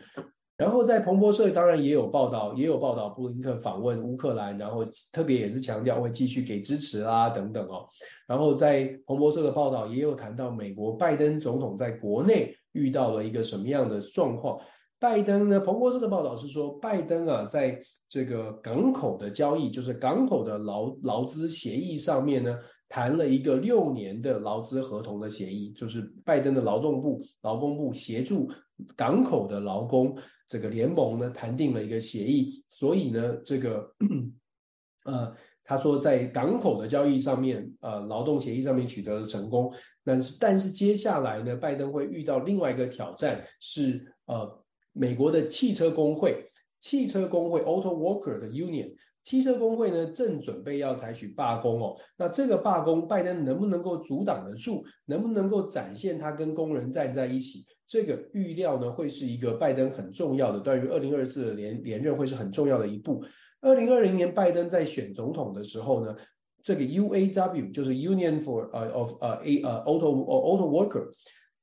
然后在彭博社当然也有报道，也有报道布林克访问乌克兰，然后特别也是强调会继续给支持啊等等哦。然后在彭博社的报道也有谈到美国拜登总统在国内遇到了一个什么样的状况。拜登呢，彭博社的报道是说，拜登啊在这个港口的交易，就是港口的劳劳资协议上面呢，谈了一个六年的劳资合同的协议，就是拜登的劳动部、劳工部协助港口的劳工。这个联盟呢，谈定了一个协议，所以呢，这个 [CLEARS THROAT] 呃，他说在港口的交易上面，呃，劳动协议上面取得了成功。但是，但是接下来呢，拜登会遇到另外一个挑战，是呃，美国的汽车工会，汽车工会 Auto Worker 的 Union，汽车工会呢正准备要采取罢工哦。那这个罢工，拜登能不能够阻挡得住？能不能够展现他跟工人站在一起？这个预料呢会是一个拜登很重要的，对于二零二四的连连任会是很重要的一步。二零二零年拜登在选总统的时候呢，这个 UAW 就是 Union for 呃 of 呃 A 呃 Auto Auto Worker。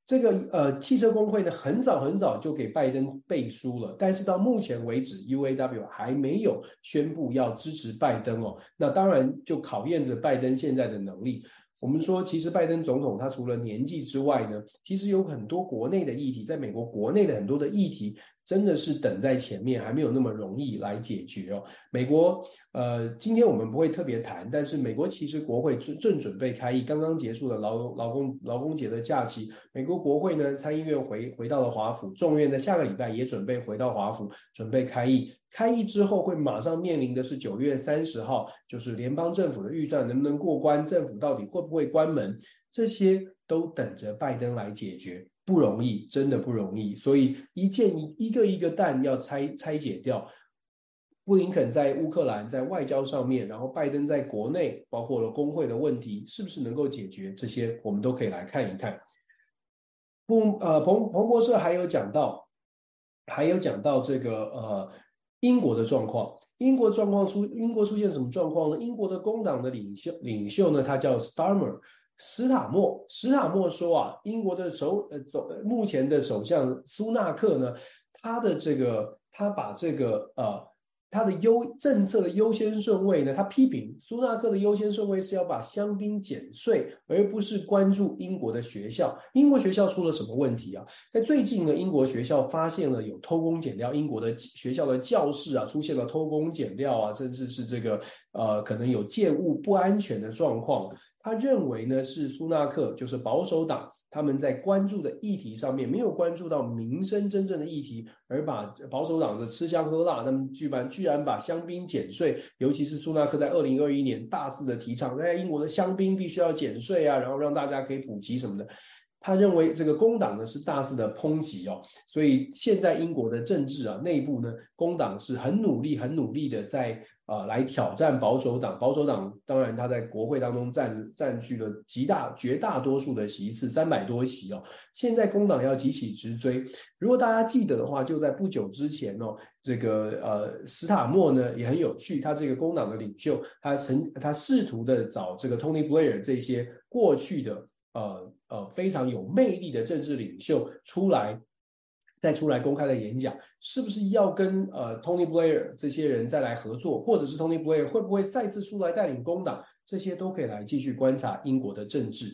这个呃汽车工会呢，很早很早就给拜登背书了，但是到目前为止，UAW 还没有宣布要支持拜登哦。那当然就考验着拜登现在的能力。我们说，其实拜登总统他除了年纪之外呢，其实有很多国内的议题，在美国国内的很多的议题。真的是等在前面，还没有那么容易来解决哦。美国，呃，今天我们不会特别谈，但是美国其实国会正正准备开议，刚刚结束了劳劳工劳工节的假期，美国国会呢，参议院回回到了华府，众院在下个礼拜也准备回到华府，准备开议。开议之后会马上面临的是九月三十号，就是联邦政府的预算能不能过关，政府到底会不会关门，这些都等着拜登来解决。不容易，真的不容易，所以一件一个一个蛋要拆拆解掉。布林肯在乌克兰在外交上面，然后拜登在国内，包括了工会的问题，是不是能够解决？这些我们都可以来看一看。不，呃，彭彭博社还有讲到，还有讲到这个呃英国的状况，英国状况出英国出现什么状况呢？英国的工党的领袖领袖呢，他叫 Starmer。史塔莫，史塔莫说啊，英国的首呃总目前的首相苏纳克呢，他的这个他把这个呃他的优政策的优先顺位呢，他批评苏纳克的优先顺位是要把香槟减税，而不是关注英国的学校。英国学校出了什么问题啊？在最近呢，英国学校发现了有偷工减料，英国的学校的教室啊出现了偷工减料啊，甚至是这个呃可能有建物不安全的状况。他认为呢，是苏纳克，就是保守党，他们在关注的议题上面没有关注到民生真正的议题，而把保守党的吃香喝辣，他们居然居然把香槟减税，尤其是苏纳克在二零二一年大肆的提倡，哎英国的香槟必须要减税啊，然后让大家可以普及什么的。他认为这个工党呢是大肆的抨击哦，所以现在英国的政治啊内部呢，工党是很努力、很努力的在啊、呃、来挑战保守党。保守党当然他在国会当中占占据了极大绝大多数的席次，三百多席哦。现在工党要急起直追。如果大家记得的话，就在不久之前哦，这个呃史塔默呢也很有趣，他这个工党的领袖，他曾他试图的找这个 Tony Blair 这些过去的。呃呃，非常有魅力的政治领袖出来，再出来公开的演讲，是不是要跟呃 Tony Blair 这些人再来合作，或者是 Tony Blair 会不会再次出来带领工党？这些都可以来继续观察英国的政治。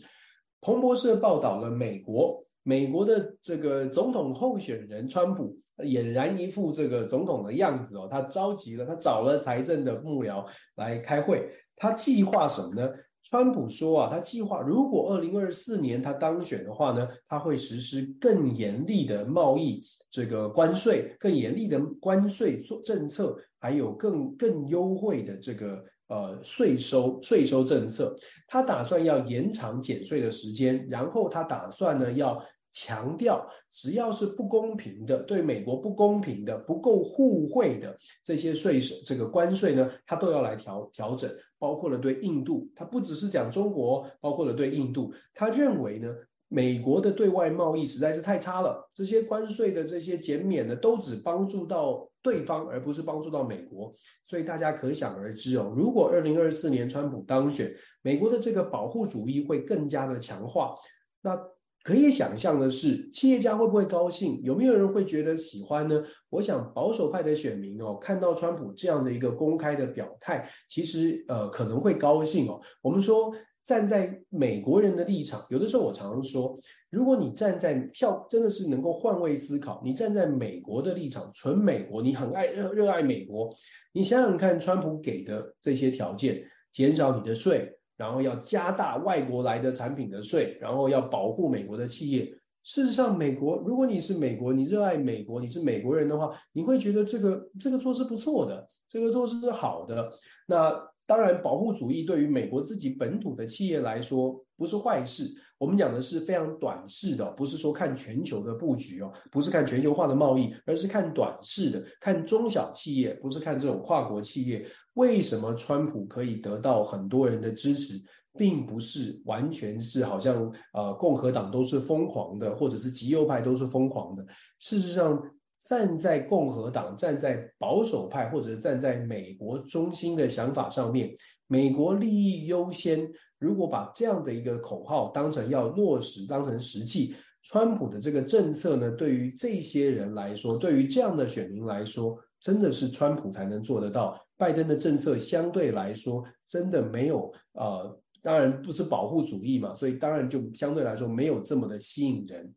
彭博社报道了美国，美国的这个总统候选人川普俨然一副这个总统的样子哦，他着急了，他找了财政的幕僚来开会，他计划什么呢？川普说啊，他计划如果二零二四年他当选的话呢，他会实施更严厉的贸易这个关税，更严厉的关税政策，还有更更优惠的这个呃税收税收政策。他打算要延长减税的时间，然后他打算呢要。强调，只要是不公平的、对美国不公平的、不够互惠的这些税收，这个关税呢，他都要来调调整，包括了对印度，他不只是讲中国，包括了对印度，他认为呢，美国的对外贸易实在是太差了，这些关税的这些减免呢，都只帮助到对方，而不是帮助到美国，所以大家可想而知哦，如果二零二四年川普当选，美国的这个保护主义会更加的强化，那。可以想象的是，企业家会不会高兴？有没有人会觉得喜欢呢？我想保守派的选民哦，看到川普这样的一个公开的表态，其实呃可能会高兴哦。我们说站在美国人的立场，有的时候我常常说，如果你站在跳，真的是能够换位思考，你站在美国的立场，纯美国，你很爱热热爱美国，你想想看，川普给的这些条件，减少你的税。然后要加大外国来的产品的税，然后要保护美国的企业。事实上，美国，如果你是美国，你热爱美国，你是美国人的话，你会觉得这个这个措施不错的，这个措施是好的。那当然，保护主义对于美国自己本土的企业来说不是坏事。我们讲的是非常短视的，不是说看全球的布局哦，不是看全球化的贸易，而是看短视的，看中小企业，不是看这种跨国企业。为什么川普可以得到很多人的支持，并不是完全是好像呃共和党都是疯狂的，或者是极右派都是疯狂的。事实上。站在共和党、站在保守派，或者站在美国中心的想法上面，美国利益优先。如果把这样的一个口号当成要落实、当成实际，川普的这个政策呢，对于这些人来说，对于这样的选民来说，真的是川普才能做得到。拜登的政策相对来说，真的没有呃，当然不是保护主义嘛，所以当然就相对来说没有这么的吸引人。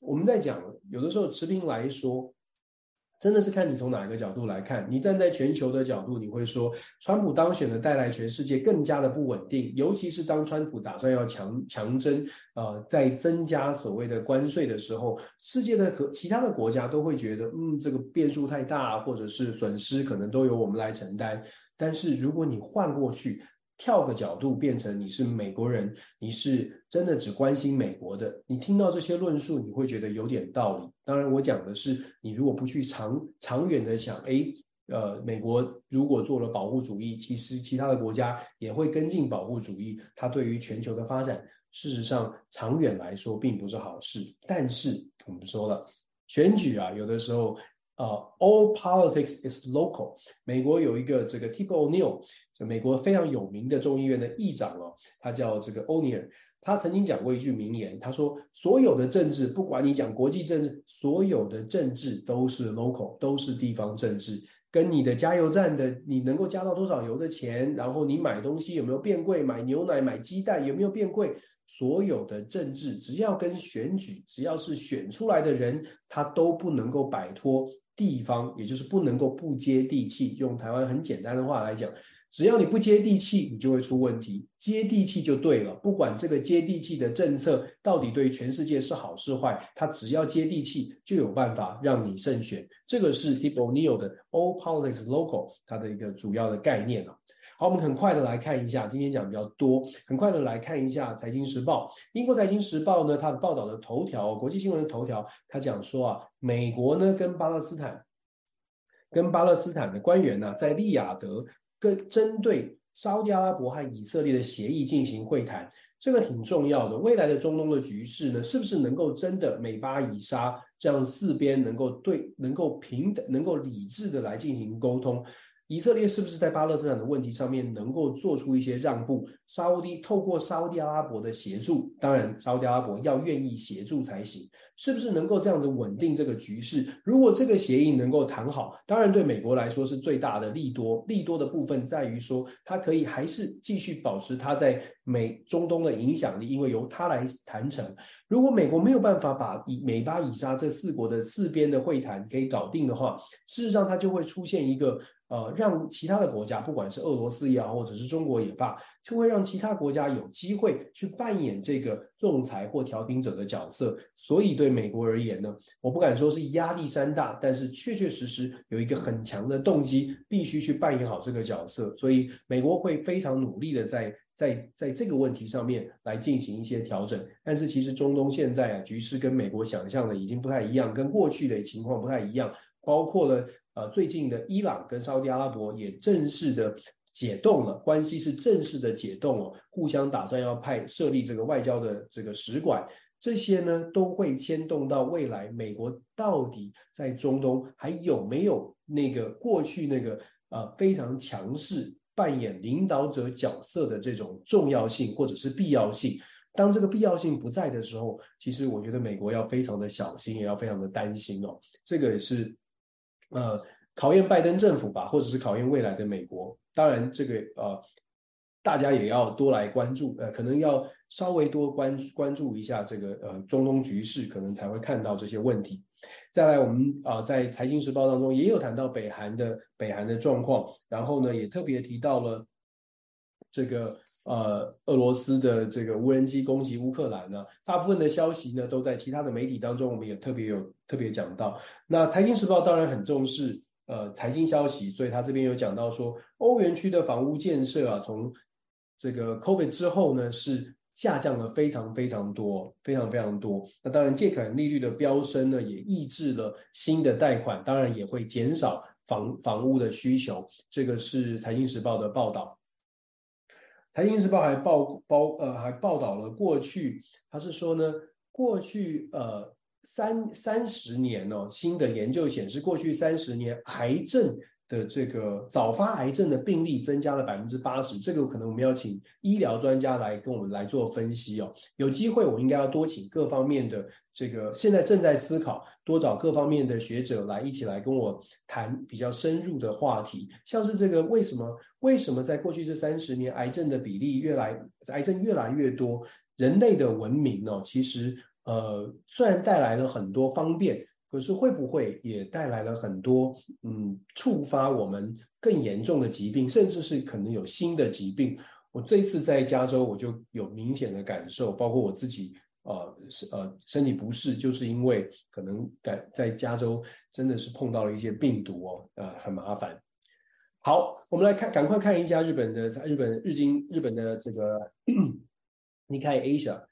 我们在讲，有的时候持平来说，真的是看你从哪个角度来看。你站在全球的角度，你会说，川普当选的带来全世界更加的不稳定，尤其是当川普打算要强强征，呃，在增加所谓的关税的时候，世界的和其他的国家都会觉得，嗯，这个变数太大，或者是损失可能都由我们来承担。但是如果你换过去，跳个角度变成你是美国人，你是真的只关心美国的。你听到这些论述，你会觉得有点道理。当然，我讲的是你如果不去长长远的想，哎，呃，美国如果做了保护主义，其实其他的国家也会跟进保护主义。它对于全球的发展，事实上长远来说并不是好事。但是我们说了，选举啊，有的时候。呃、uh，All politics is local。美国有一个这个 Tip O'Neill，就美国非常有名的众议院的议长哦，他叫这个 O'Neill。他曾经讲过一句名言，他说：“所有的政治，不管你讲国际政治，所有的政治都是 local，都是地方政治。跟你的加油站的你能够加到多少油的钱，然后你买东西有没有变贵，买牛奶、买鸡蛋有没有变贵，所有的政治只要跟选举，只要是选出来的人，他都不能够摆脱。”地方，也就是不能够不接地气。用台湾很简单的话来讲，只要你不接地气，你就会出问题。接地气就对了，不管这个接地气的政策到底对全世界是好是坏，它只要接地气，就有办法让你胜选。这个是 Tip O'Neill 的 All Politics Local，它的一个主要的概念啊。好，我们很快的来看一下，今天讲比较多，很快的来看一下《财经时报》。英国《财经时报》呢，它的报道的头条，国际新闻的头条，它讲说啊，美国呢跟巴勒斯坦，跟巴勒斯坦的官员呢、啊，在利雅得跟针对沙乌地阿拉伯和以色列的协议进行会谈，这个挺重要的。未来的中东的局势呢，是不是能够真的美巴以沙这样四边能够对，能够平等，能够理智的来进行沟通？以色列是不是在巴勒斯坦的问题上面能够做出一些让步？沙乌地透过沙乌地阿拉伯的协助，当然沙乌地阿拉伯要愿意协助才行。是不是能够这样子稳定这个局势？如果这个协议能够谈好，当然对美国来说是最大的利多。利多的部分在于说，它可以还是继续保持它在美中东的影响力，因为由它来谈成。如果美国没有办法把以美巴以沙这四国的四边的会谈给搞定的话，事实上它就会出现一个。呃，让其他的国家，不管是俄罗斯也好，或者是中国也罢，就会让其他国家有机会去扮演这个仲裁或调停者的角色。所以对美国而言呢，我不敢说是压力山大，但是确确实实有一个很强的动机，必须去扮演好这个角色。所以美国会非常努力的在在在这个问题上面来进行一些调整。但是其实中东现在啊，局势跟美国想象的已经不太一样，跟过去的情况不太一样，包括了。呃，最近的伊朗跟沙特阿拉伯也正式的解冻了关系，是正式的解冻哦，互相打算要派设立这个外交的这个使馆，这些呢都会牵动到未来美国到底在中东还有没有那个过去那个呃非常强势扮演领导者角色的这种重要性或者是必要性。当这个必要性不在的时候，其实我觉得美国要非常的小心，也要非常的担心哦，这个也是。呃，考验拜登政府吧，或者是考验未来的美国。当然，这个呃，大家也要多来关注，呃，可能要稍微多关关注一下这个呃中东局势，可能才会看到这些问题。再来，我们啊、在财经时报当中也有谈到北韩的北韩的状况，然后呢，也特别提到了这个。呃，俄罗斯的这个无人机攻击乌克兰呢，大部分的消息呢都在其他的媒体当中，我们也特别有特别讲到。那财经时报当然很重视呃财经消息，所以他这边有讲到说，欧元区的房屋建设啊，从这个 COVID 之后呢是下降了非常非常多，非常非常多。那当然借款利率的飙升呢，也抑制了新的贷款，当然也会减少房房屋的需求。这个是财经时报的报道。财经时报还报报呃还报道了过去，他是说呢，过去呃。三三十年哦，新的研究显示，过去三十年癌症的这个早发癌症的病例增加了百分之八十。这个可能我们要请医疗专家来跟我们来做分析哦。有机会我应该要多请各方面的这个，现在正在思考，多找各方面的学者来一起来跟我谈比较深入的话题，像是这个为什么为什么在过去这三十年癌症的比例越来癌症越来越多，人类的文明哦，其实。呃，虽然带来了很多方便，可是会不会也带来了很多嗯，触发我们更严重的疾病，甚至是可能有新的疾病？我这次在加州，我就有明显的感受，包括我自己，呃，呃，身体不适，就是因为可能在在加州真的是碰到了一些病毒哦，呃，很麻烦。好，我们来看，赶快看一下日本的日本日经日本的这个，你看 Asia。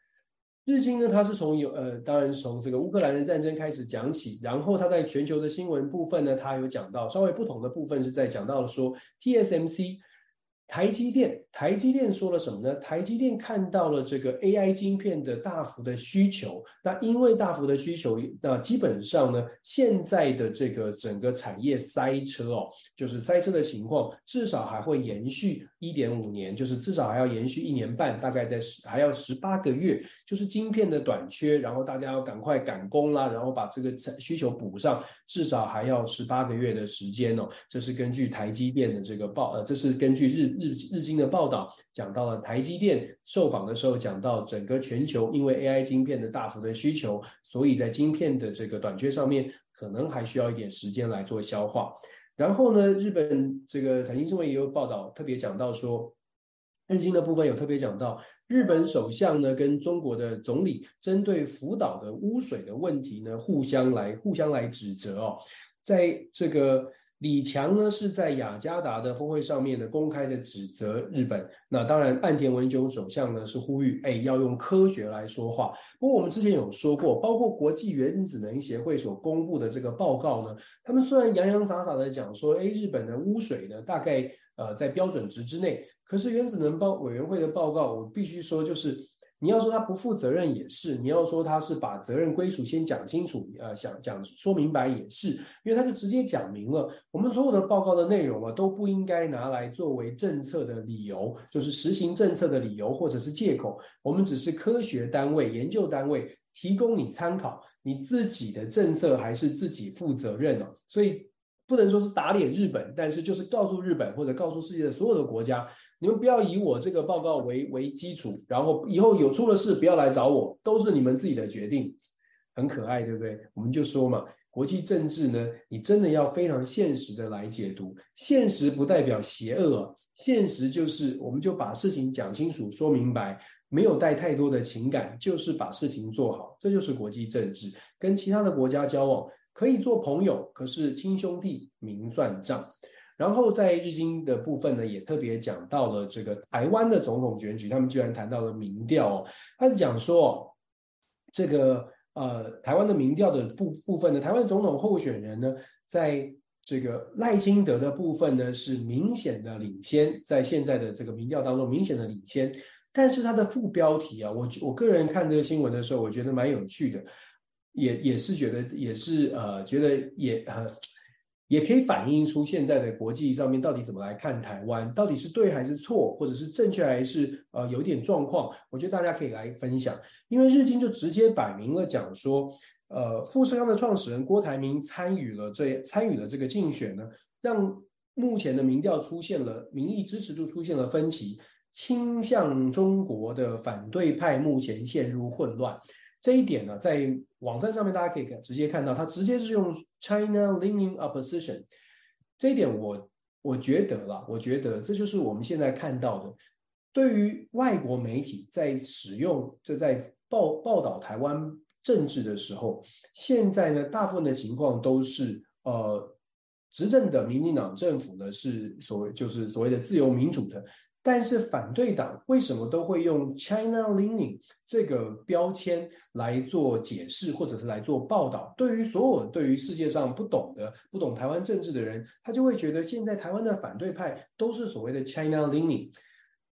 日经呢，它是从有呃，当然是从这个乌克兰的战争开始讲起，然后它在全球的新闻部分呢，它有讲到稍微不同的部分是在讲到了说 TSMC。台积电，台积电说了什么呢？台积电看到了这个 AI 晶片的大幅的需求，那因为大幅的需求，那基本上呢，现在的这个整个产业塞车哦，就是塞车的情况，至少还会延续一点五年，就是至少还要延续一年半，大概在十还要十八个月，就是晶片的短缺，然后大家要赶快赶工啦，然后把这个需求补上，至少还要十八个月的时间哦。这是根据台积电的这个报，呃，这是根据日。日日经的报道讲到了台积电受访的时候，讲到整个全球因为 AI 晶片的大幅的需求，所以在晶片的这个短缺上面，可能还需要一点时间来做消化。然后呢，日本这个财经新闻也有报道，特别讲到说，日经的部分有特别讲到，日本首相呢跟中国的总理针对福岛的污水的问题呢，互相来互相来指责哦，在这个。李强呢是在雅加达的峰会上面呢公开的指责日本，那当然岸田文雄首相呢是呼吁，哎，要用科学来说话。不过我们之前有说过，包括国际原子能协会所公布的这个报告呢，他们虽然洋洋洒洒的讲说，哎，日本的污水呢大概呃在标准值之内，可是原子能报委员会的报告，我必须说就是。你要说他不负责任也是，你要说他是把责任归属先讲清楚，呃，想讲说明白也是，因为他就直接讲明了，我们所有的报告的内容啊都不应该拿来作为政策的理由，就是实行政策的理由或者是借口，我们只是科学单位、研究单位，提供你参考，你自己的政策还是自己负责任哦，所以不能说是打脸日本，但是就是告诉日本或者告诉世界的所有的国家。你们不要以我这个报告为为基础，然后以后有出了事不要来找我，都是你们自己的决定，很可爱，对不对？我们就说嘛，国际政治呢，你真的要非常现实的来解读，现实不代表邪恶，现实就是我们就把事情讲清楚、说明白，没有带太多的情感，就是把事情做好，这就是国际政治。跟其他的国家交往可以做朋友，可是亲兄弟明算账。然后在日经的部分呢，也特别讲到了这个台湾的总统选举，他们居然谈到了民调哦，他是讲说，这个呃台湾的民调的部部分呢，台湾总统候选人呢，在这个赖清德的部分呢是明显的领先，在现在的这个民调当中明显的领先，但是他的副标题啊，我我个人看这个新闻的时候，我觉得蛮有趣的，也也是觉得也是呃觉得也呃。也可以反映出现在的国际上面到底怎么来看台湾，到底是对还是错，或者是正确还是呃有点状况？我觉得大家可以来分享，因为日经就直接摆明了讲说，呃，富士康的创始人郭台铭参与了这参与了这个竞选呢，让目前的民调出现了民意支持度出现了分歧，倾向中国的反对派目前陷入混乱。这一点呢，在网站上面大家可以看直接看到，它直接是用 China leaning opposition。这一点我我觉得啦，我觉得这就是我们现在看到的，对于外国媒体在使用就在报报道台湾政治的时候，现在呢，大部分的情况都是呃执政的民进党政府呢是所谓就是所谓的自由民主的。但是反对党为什么都会用 China leaning 这个标签来做解释，或者是来做报道？对于所有对于世界上不懂的、不懂台湾政治的人，他就会觉得现在台湾的反对派都是所谓的 China leaning。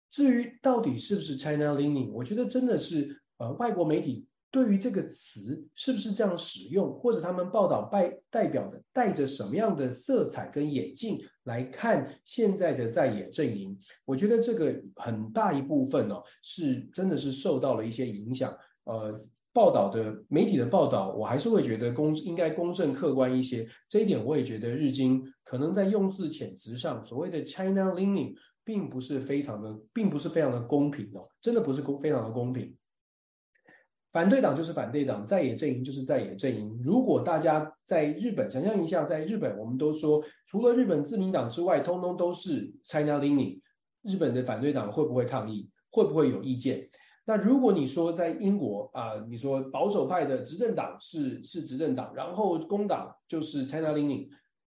至于到底是不是 China leaning，我觉得真的是呃外国媒体。对于这个词是不是这样使用，或者他们报道代代表的带着什么样的色彩跟眼镜来看现在的在野阵营，我觉得这个很大一部分哦，是真的是受到了一些影响。呃，报道的媒体的报道，我还是会觉得公应该公正客观一些。这一点我也觉得日经可能在用字遣词上，所谓的 China leaning 并不是非常的，并不是非常的公平哦，真的不是公非常的公平。反对党就是反对党，在野阵营就是在野阵营。如果大家在日本想象一下，在日本我们都说，除了日本自民党之外，通通都是 China leaning。日本的反对党会不会抗议？会不会有意见？那如果你说在英国啊，你说保守派的执政党是是执政党，然后工党就是 China leaning，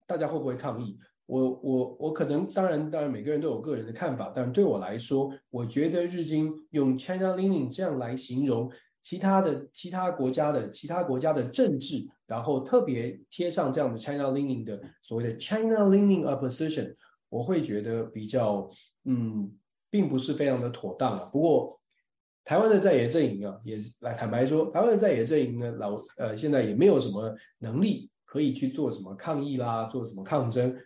大家会不会抗议？我我我可能当然当然每个人都有个人的看法，但对我来说，我觉得日经用 China leaning 这样来形容。其他的其他国家的其他国家的政治，然后特别贴上这样的 China leaning 的所谓的 China leaning opposition，我会觉得比较嗯，并不是非常的妥当啊。不过台湾的在野阵营啊，也来坦白说，台湾的在野阵营呢，老呃现在也没有什么能力可以去做什么抗议啦，做什么抗争，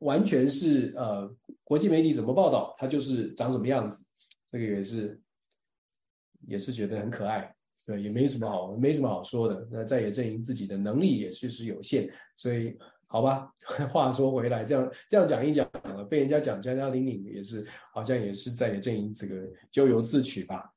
完全是呃国际媒体怎么报道，它就是长什么样子，这个也是。也是觉得很可爱，对，也没什么好，没什么好说的。那在野阵营自己的能力也确实有限，所以好吧。[LAUGHS] 话说回来，这样这样讲一讲，被人家讲加加零零也是，好像也是在野阵营这个咎由自取吧。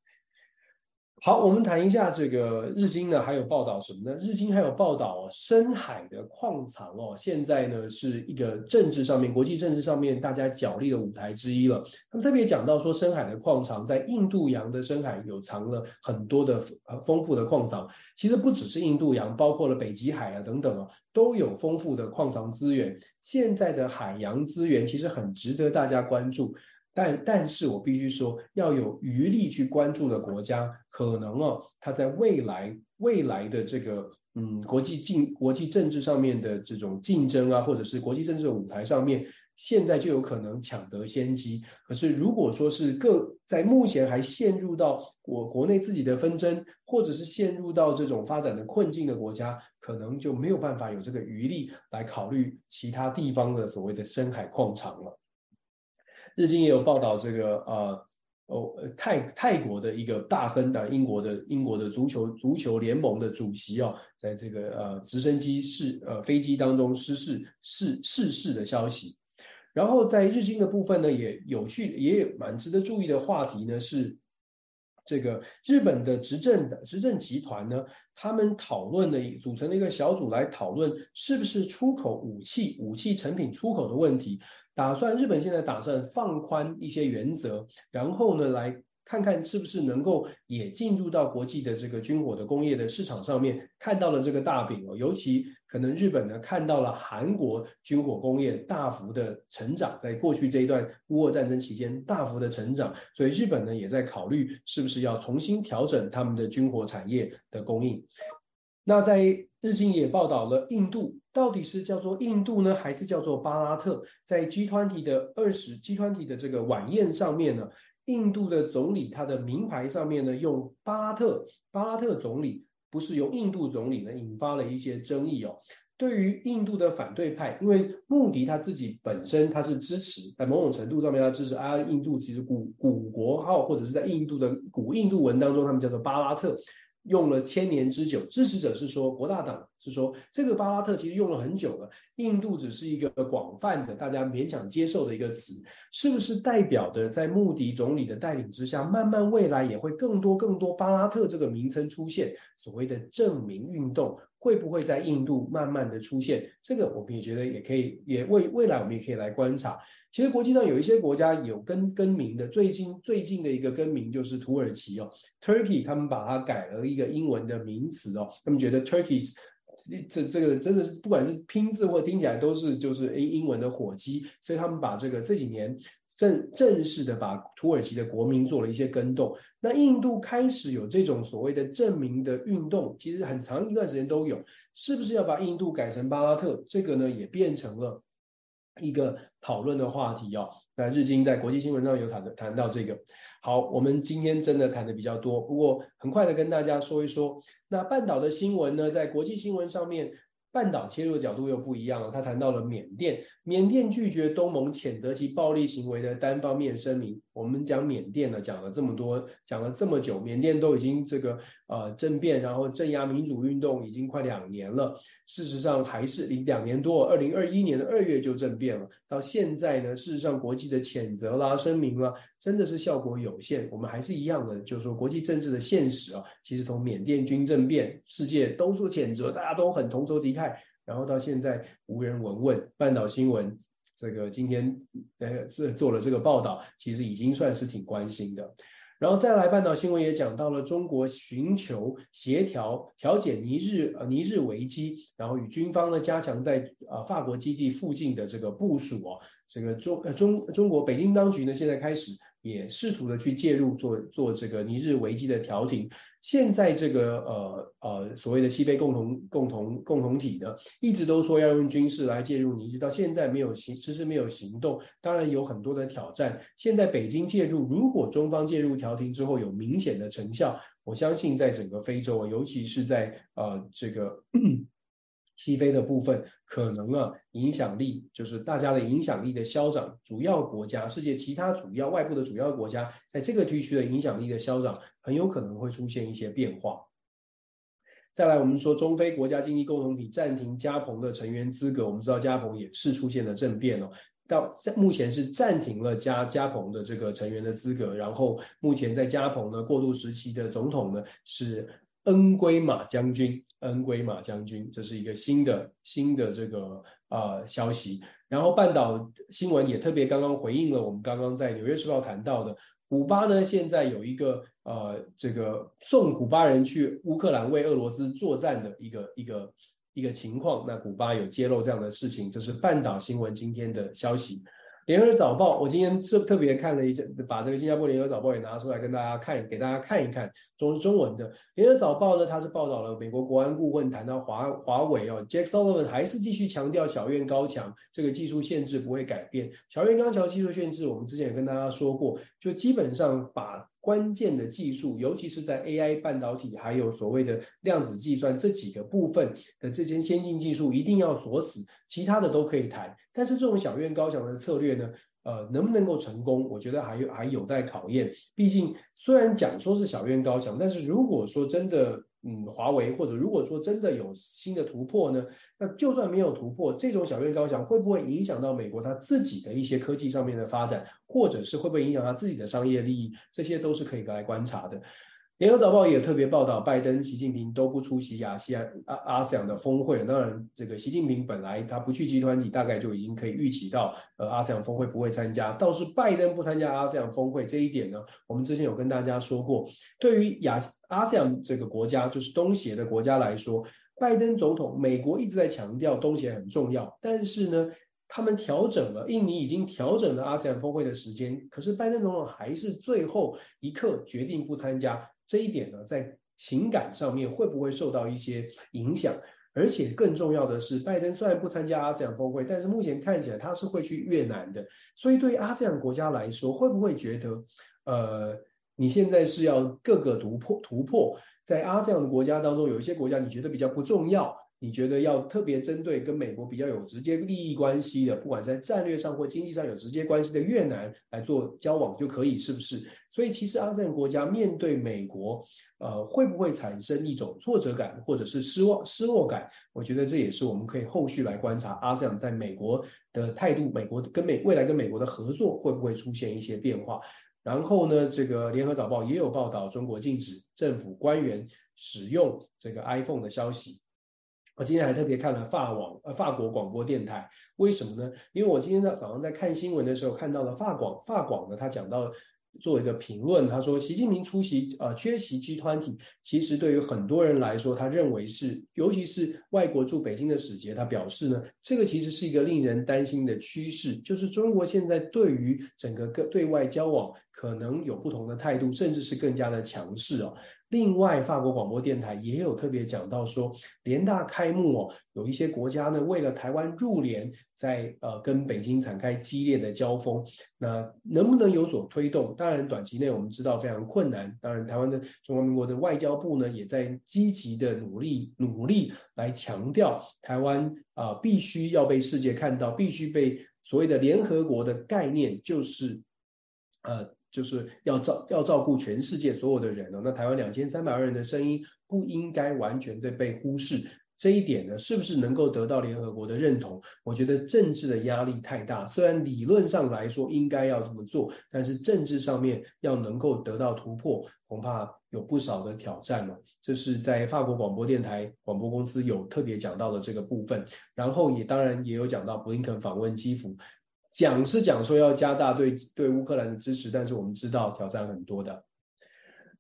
好，我们谈一下这个日经呢，还有报道什么呢？日经还有报道深海的矿藏哦，现在呢是一个政治上面、国际政治上面大家角力的舞台之一了。他们特别讲到说，深海的矿藏在印度洋的深海有藏了很多的呃丰富的矿藏。其实不只是印度洋，包括了北极海啊等等啊，都有丰富的矿藏资源。现在的海洋资源其实很值得大家关注。但但是我必须说，要有余力去关注的国家，可能哦，它在未来未来的这个嗯国际竞国际政治上面的这种竞争啊，或者是国际政治的舞台上面，现在就有可能抢得先机。可是如果说是各在目前还陷入到我国内自己的纷争，或者是陷入到这种发展的困境的国家，可能就没有办法有这个余力来考虑其他地方的所谓的深海矿场了。日经也有报道，这个呃哦泰泰国的一个大亨的英国的英国的足球足球联盟的主席哦，在这个呃直升机失呃飞机当中失事逝逝世的消息。然后在日经的部分呢，也有趣也有蛮值得注意的话题呢，是这个日本的执政的执政集团呢，他们讨论了组成了一个小组来讨论是不是出口武器武器成品出口的问题。打算日本现在打算放宽一些原则，然后呢，来看看是不是能够也进入到国际的这个军火的工业的市场上面，看到了这个大饼哦。尤其可能日本呢看到了韩国军火工业大幅的成长，在过去这一段乌俄战争期间大幅的成长，所以日本呢也在考虑是不是要重新调整他们的军火产业的供应。那在日经也报道了印度到底是叫做印度呢，还是叫做巴拉特？在 G 团体的二十 G 团体的这个晚宴上面呢，印度的总理他的名牌上面呢用巴拉特，巴拉特总理不是由印度总理呢，引发了一些争议哦。对于印度的反对派，因为穆迪他自己本身他是支持，在某种程度上面他支持啊，印度其实古古国号或者是在印度的古印度文当中，他们叫做巴拉特。用了千年之久，支持者是说国大党是说这个巴拉特其实用了很久了，印度只是一个广泛的大家勉强接受的一个词，是不是代表的在穆迪总理的带领之下，慢慢未来也会更多更多巴拉特这个名称出现，所谓的证明运动。会不会在印度慢慢的出现？这个我们也觉得也可以，也未未来我们也可以来观察。其实国际上有一些国家有更更名的，最近最近的一个更名就是土耳其哦，Turkey，他们把它改了一个英文的名词哦，他们觉得 Turkey's 这这个真的是不管是拼字或听起来都是就是英英文的火鸡，所以他们把这个这几年正正式的把土耳其的国民做了一些更动。那印度开始有这种所谓的证明的运动，其实很长一段时间都有，是不是要把印度改成巴拉特？这个呢也变成了一个讨论的话题哦。那日经在国际新闻上有谈的谈到这个。好，我们今天真的谈的比较多，不过很快的跟大家说一说，那半岛的新闻呢，在国际新闻上面。半岛切入的角度又不一样了。他谈到了缅甸，缅甸拒绝东盟谴责其暴力行为的单方面声明。我们讲缅甸呢，讲了这么多，讲了这么久，缅甸都已经这个呃政变，然后镇压民主运动已经快两年了。事实上还是离两年多，二零二一年的二月就政变了，到现在呢，事实上国际的谴责啦、声明啦，真的是效果有限。我们还是一样的，就是说国际政治的现实啊，其实从缅甸军政变，世界都说谴责，大家都很同仇敌忾。然后到现在无人闻问，半岛新闻这个今天呃做做了这个报道，其实已经算是挺关心的。然后再来，半岛新闻也讲到了中国寻求协调调解尼日呃尼日危机，然后与军方呢加强在呃法国基地附近的这个部署哦。这个中呃中中国北京当局呢现在开始。也试图的去介入做做这个尼日危机的调停。现在这个呃呃所谓的西非共同共同共同体呢，一直都说要用军事来介入尼日，到现在没有行，迟迟没有行动。当然有很多的挑战。现在北京介入，如果中方介入调停之后有明显的成效，我相信在整个非洲，尤其是在呃这个。西非的部分可能啊，影响力就是大家的影响力的消长，主要国家、世界其他主要外部的主要国家，在这个地区的影响力的消长，很有可能会出现一些变化。再来，我们说中非国家经济共同体暂停加蓬的成员资格，我们知道加蓬也是出现了政变哦，到目前是暂停了加加蓬的这个成员的资格，然后目前在加蓬的过渡时期的总统呢是。恩圭马将军，恩圭马将军，这是一个新的新的这个呃消息。然后半岛新闻也特别刚刚回应了我们刚刚在《纽约时报》谈到的，古巴呢现在有一个呃这个送古巴人去乌克兰为俄罗斯作战的一个一个一个情况。那古巴有揭露这样的事情，这是半岛新闻今天的消息。联合早报，我今天特特别看了一下，把这个新加坡联合早报也拿出来跟大家看，给大家看一看中中文的联合早报呢，它是报道了美国国安顾问谈到华华为哦，Jack Sullivan 还是继续强调小院高墙这个技术限制不会改变，小院高墙技术限制我们之前也跟大家说过，就基本上把。关键的技术，尤其是在 AI 半导体，还有所谓的量子计算这几个部分的这些先进技术，一定要锁死，其他的都可以谈。但是这种小院高墙的策略呢，呃，能不能够成功，我觉得还有还有待考验。毕竟虽然讲说是小院高墙，但是如果说真的。嗯，华为或者如果说真的有新的突破呢，那就算没有突破，这种小院高墙会不会影响到美国它自己的一些科技上面的发展，或者是会不会影响它自己的商业利益，这些都是可以来观察的。联合早报也特别报道，拜登、习近平都不出席亚细安阿阿 ASEAN 的峰会。当然，这个习近平本来他不去集团体，大概就已经可以预期到，呃，阿斯洋峰会不会参加。倒是拜登不参加阿斯洋峰会这一点呢，我们之前有跟大家说过，对于亚阿斯洋这个国家，就是东协的国家来说，拜登总统美国一直在强调东协很重要，但是呢，他们调整了，印尼已经调整了阿斯洋峰会的时间，可是拜登总统还是最后一刻决定不参加。这一点呢，在情感上面会不会受到一些影响？而且更重要的是，拜登虽然不参加阿斯兰峰会，但是目前看起来他是会去越南的。所以对于阿塞扬国家来说，会不会觉得，呃，你现在是要各个突破突破？在阿斯兰国家当中，有一些国家你觉得比较不重要？你觉得要特别针对跟美国比较有直接利益关系的，不管在战略上或经济上有直接关系的越南来做交往就可以，是不是？所以其实阿 s 国家面对美国，呃，会不会产生一种挫折感或者是失望、失落感？我觉得这也是我们可以后续来观察阿 s 在美国的态度，美国跟美未来跟美国的合作会不会出现一些变化？然后呢，这个联合早报也有报道中国禁止政府官员使用这个 iPhone 的消息。我今天还特别看了法网，呃，法国广播电台，为什么呢？因为我今天早上在看新闻的时候看到了法广，法广呢，他讲到做一个评论，他说习近平出席呃缺席 G20，其实对于很多人来说，他认为是，尤其是外国驻北京的使节，他表示呢，这个其实是一个令人担心的趋势，就是中国现在对于整个个对外交往可能有不同的态度，甚至是更加的强势哦。另外，法国广播电台也有特别讲到说，联大开幕哦，有一些国家呢，为了台湾入联，在呃跟北京展开激烈的交锋。那能不能有所推动？当然，短期内我们知道非常困难。当然，台湾的中华民国的外交部呢，也在积极的努力努力来强调，台湾啊、必须要被世界看到，必须被所谓的联合国的概念，就是呃。就是要照要照顾全世界所有的人哦，那台湾两千三百万人的声音不应该完全的被忽视，这一点呢，是不是能够得到联合国的认同？我觉得政治的压力太大，虽然理论上来说应该要这么做，但是政治上面要能够得到突破，恐怕有不少的挑战了。这是在法国广播电台广播公司有特别讲到的这个部分，然后也当然也有讲到布林肯访问基辅。讲是讲说要加大对对乌克兰的支持，但是我们知道挑战很多的。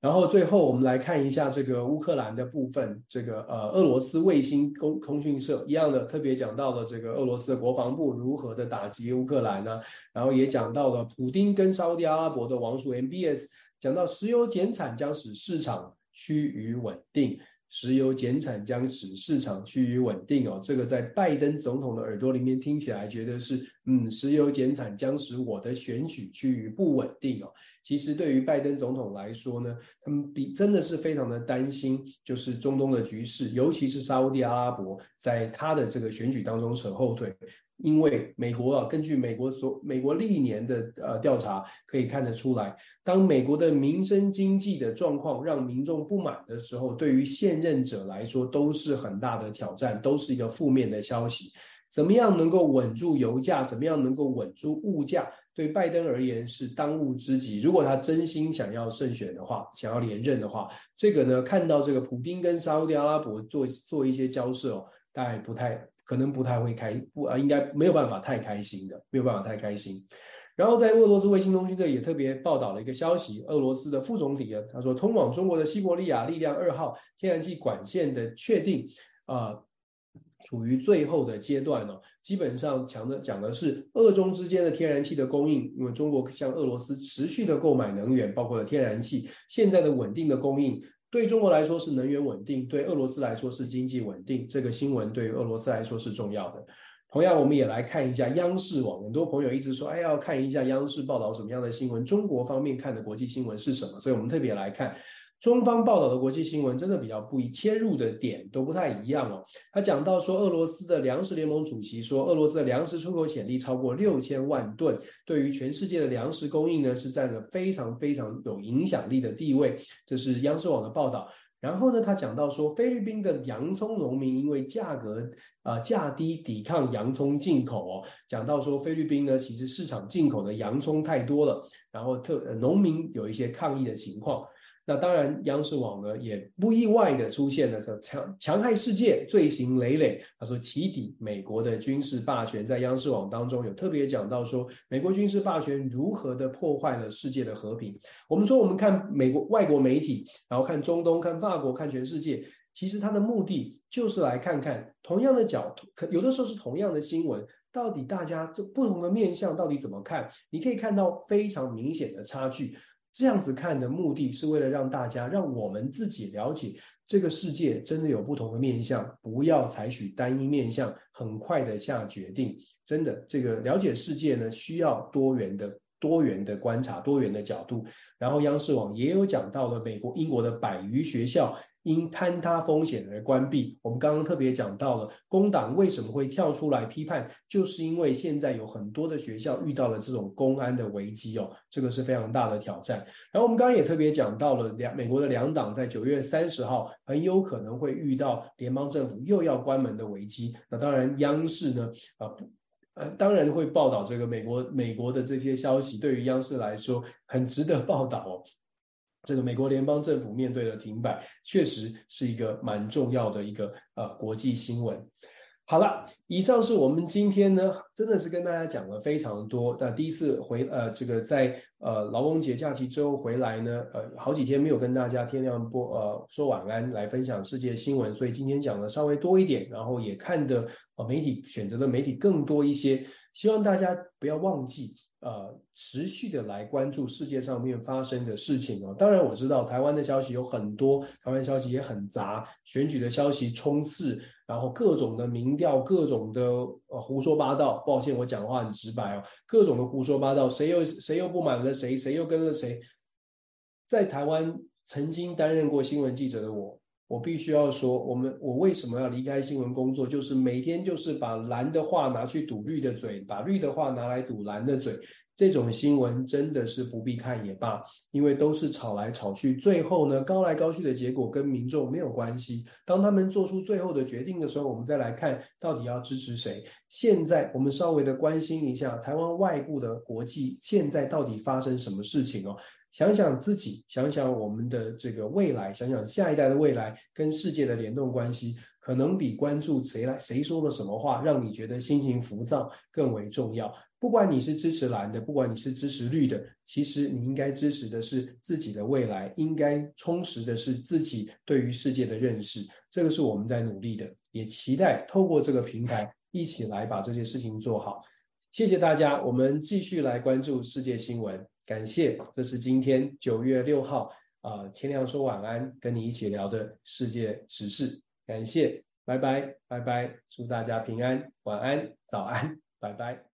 然后最后我们来看一下这个乌克兰的部分，这个呃俄罗斯卫星空通讯社一样的特别讲到了这个俄罗斯的国防部如何的打击乌克兰呢？然后也讲到了普丁跟沙乌地阿拉伯的王储 MBS 讲到石油减产将使市场趋于稳定。石油减产将使市场趋于稳定哦，这个在拜登总统的耳朵里面听起来觉得是，嗯，石油减产将使我的选举趋于不稳定哦。其实对于拜登总统来说呢，他们比真的是非常的担心，就是中东的局势，尤其是沙乌地阿拉伯在他的这个选举当中扯后腿。因为美国啊，根据美国所美国历年的呃调查可以看得出来，当美国的民生经济的状况让民众不满的时候，对于现任者来说都是很大的挑战，都是一个负面的消息。怎么样能够稳住油价？怎么样能够稳住物价？对拜登而言是当务之急。如果他真心想要胜选的话，想要连任的话，这个呢，看到这个普丁跟沙乌地阿拉伯做做一些交涉哦，大概不太。可能不太会开不啊，应该没有办法太开心的，没有办法太开心。然后在俄罗斯卫星通讯社也特别报道了一个消息，俄罗斯的副总理啊，他说通往中国的西伯利亚力量二号天然气管线的确定啊、处于最后的阶段了。基本上讲的讲的是俄中之间的天然气的供应，因为中国向俄罗斯持续的购买能源，包括了天然气，现在的稳定的供应。对中国来说是能源稳定，对俄罗斯来说是经济稳定。这个新闻对于俄罗斯来说是重要的。同样，我们也来看一下央视网。很多朋友一直说：“哎，要看一下央视报道什么样的新闻。”中国方面看的国际新闻是什么？所以我们特别来看。中方报道的国际新闻真的比较不一，切入的点都不太一样哦。他讲到说，俄罗斯的粮食联盟主席说，俄罗斯的粮食出口潜力超过六千万吨，对于全世界的粮食供应呢，是占了非常非常有影响力的地位。这是央视网的报道。然后呢，他讲到说，菲律宾的洋葱农民因为价格啊、呃、价低，抵抗洋葱进口哦。讲到说，菲律宾呢，其实市场进口的洋葱太多了，然后特、呃、农民有一些抗议的情况。那当然，央视网呢也不意外的出现了这强强害世界，罪行累累。他说起底美国的军事霸权，在央视网当中有特别讲到说，美国军事霸权如何的破坏了世界的和平。我们说，我们看美国外国媒体，然后看中东、看法国、看全世界，其实它的目的就是来看看同样的角度，有的时候是同样的新闻，到底大家这不同的面向到底怎么看？你可以看到非常明显的差距。这样子看的目的是为了让大家，让我们自己了解这个世界真的有不同的面相，不要采取单一面相，很快的下决定。真的，这个了解世界呢，需要多元的、多元的观察、多元的角度。然后央视网也有讲到了美国、英国的百余学校。因坍塌风险而关闭。我们刚刚特别讲到了工党为什么会跳出来批判，就是因为现在有很多的学校遇到了这种公安的危机哦，这个是非常大的挑战。然后我们刚刚也特别讲到了两美国的两党在九月三十号很有可能会遇到联邦政府又要关门的危机。那当然央视呢，啊不，呃，当然会报道这个美国美国的这些消息，对于央视来说很值得报道哦。这个美国联邦政府面对的停摆，确实是一个蛮重要的一个呃国际新闻。好了，以上是我们今天呢，真的是跟大家讲了非常多。那第一次回呃，这个在呃劳工节假期之后回来呢，呃，好几天没有跟大家天亮播呃说晚安来分享世界新闻，所以今天讲的稍微多一点，然后也看的呃媒体选择的媒体更多一些，希望大家不要忘记。呃，持续的来关注世界上面发生的事情哦。当然，我知道台湾的消息有很多，台湾消息也很杂，选举的消息冲刺，然后各种的民调，各种的呃胡说八道。抱歉，我讲话很直白哦，各种的胡说八道，谁又谁又不满了谁，谁又跟了谁。在台湾曾经担任过新闻记者的我。我必须要说，我们我为什么要离开新闻工作？就是每天就是把蓝的话拿去堵绿的嘴，把绿的话拿来堵蓝的嘴。这种新闻真的是不必看也罢，因为都是吵来吵去，最后呢，高来高去的结果跟民众没有关系。当他们做出最后的决定的时候，我们再来看到底要支持谁。现在我们稍微的关心一下台湾外部的国际，现在到底发生什么事情哦？想想自己，想想我们的这个未来，想想下一代的未来跟世界的联动关系，可能比关注谁来谁说了什么话，让你觉得心情浮躁更为重要。不管你是支持蓝的，不管你是支持绿的，其实你应该支持的是自己的未来，应该充实的是自己对于世界的认识。这个是我们在努力的，也期待透过这个平台一起来把这些事情做好。谢谢大家，我们继续来关注世界新闻。感谢，这是今天九月六号啊，呃，天亮说晚安，跟你一起聊的世界时事。感谢，拜拜，拜拜，祝大家平安，晚安，早安，拜拜。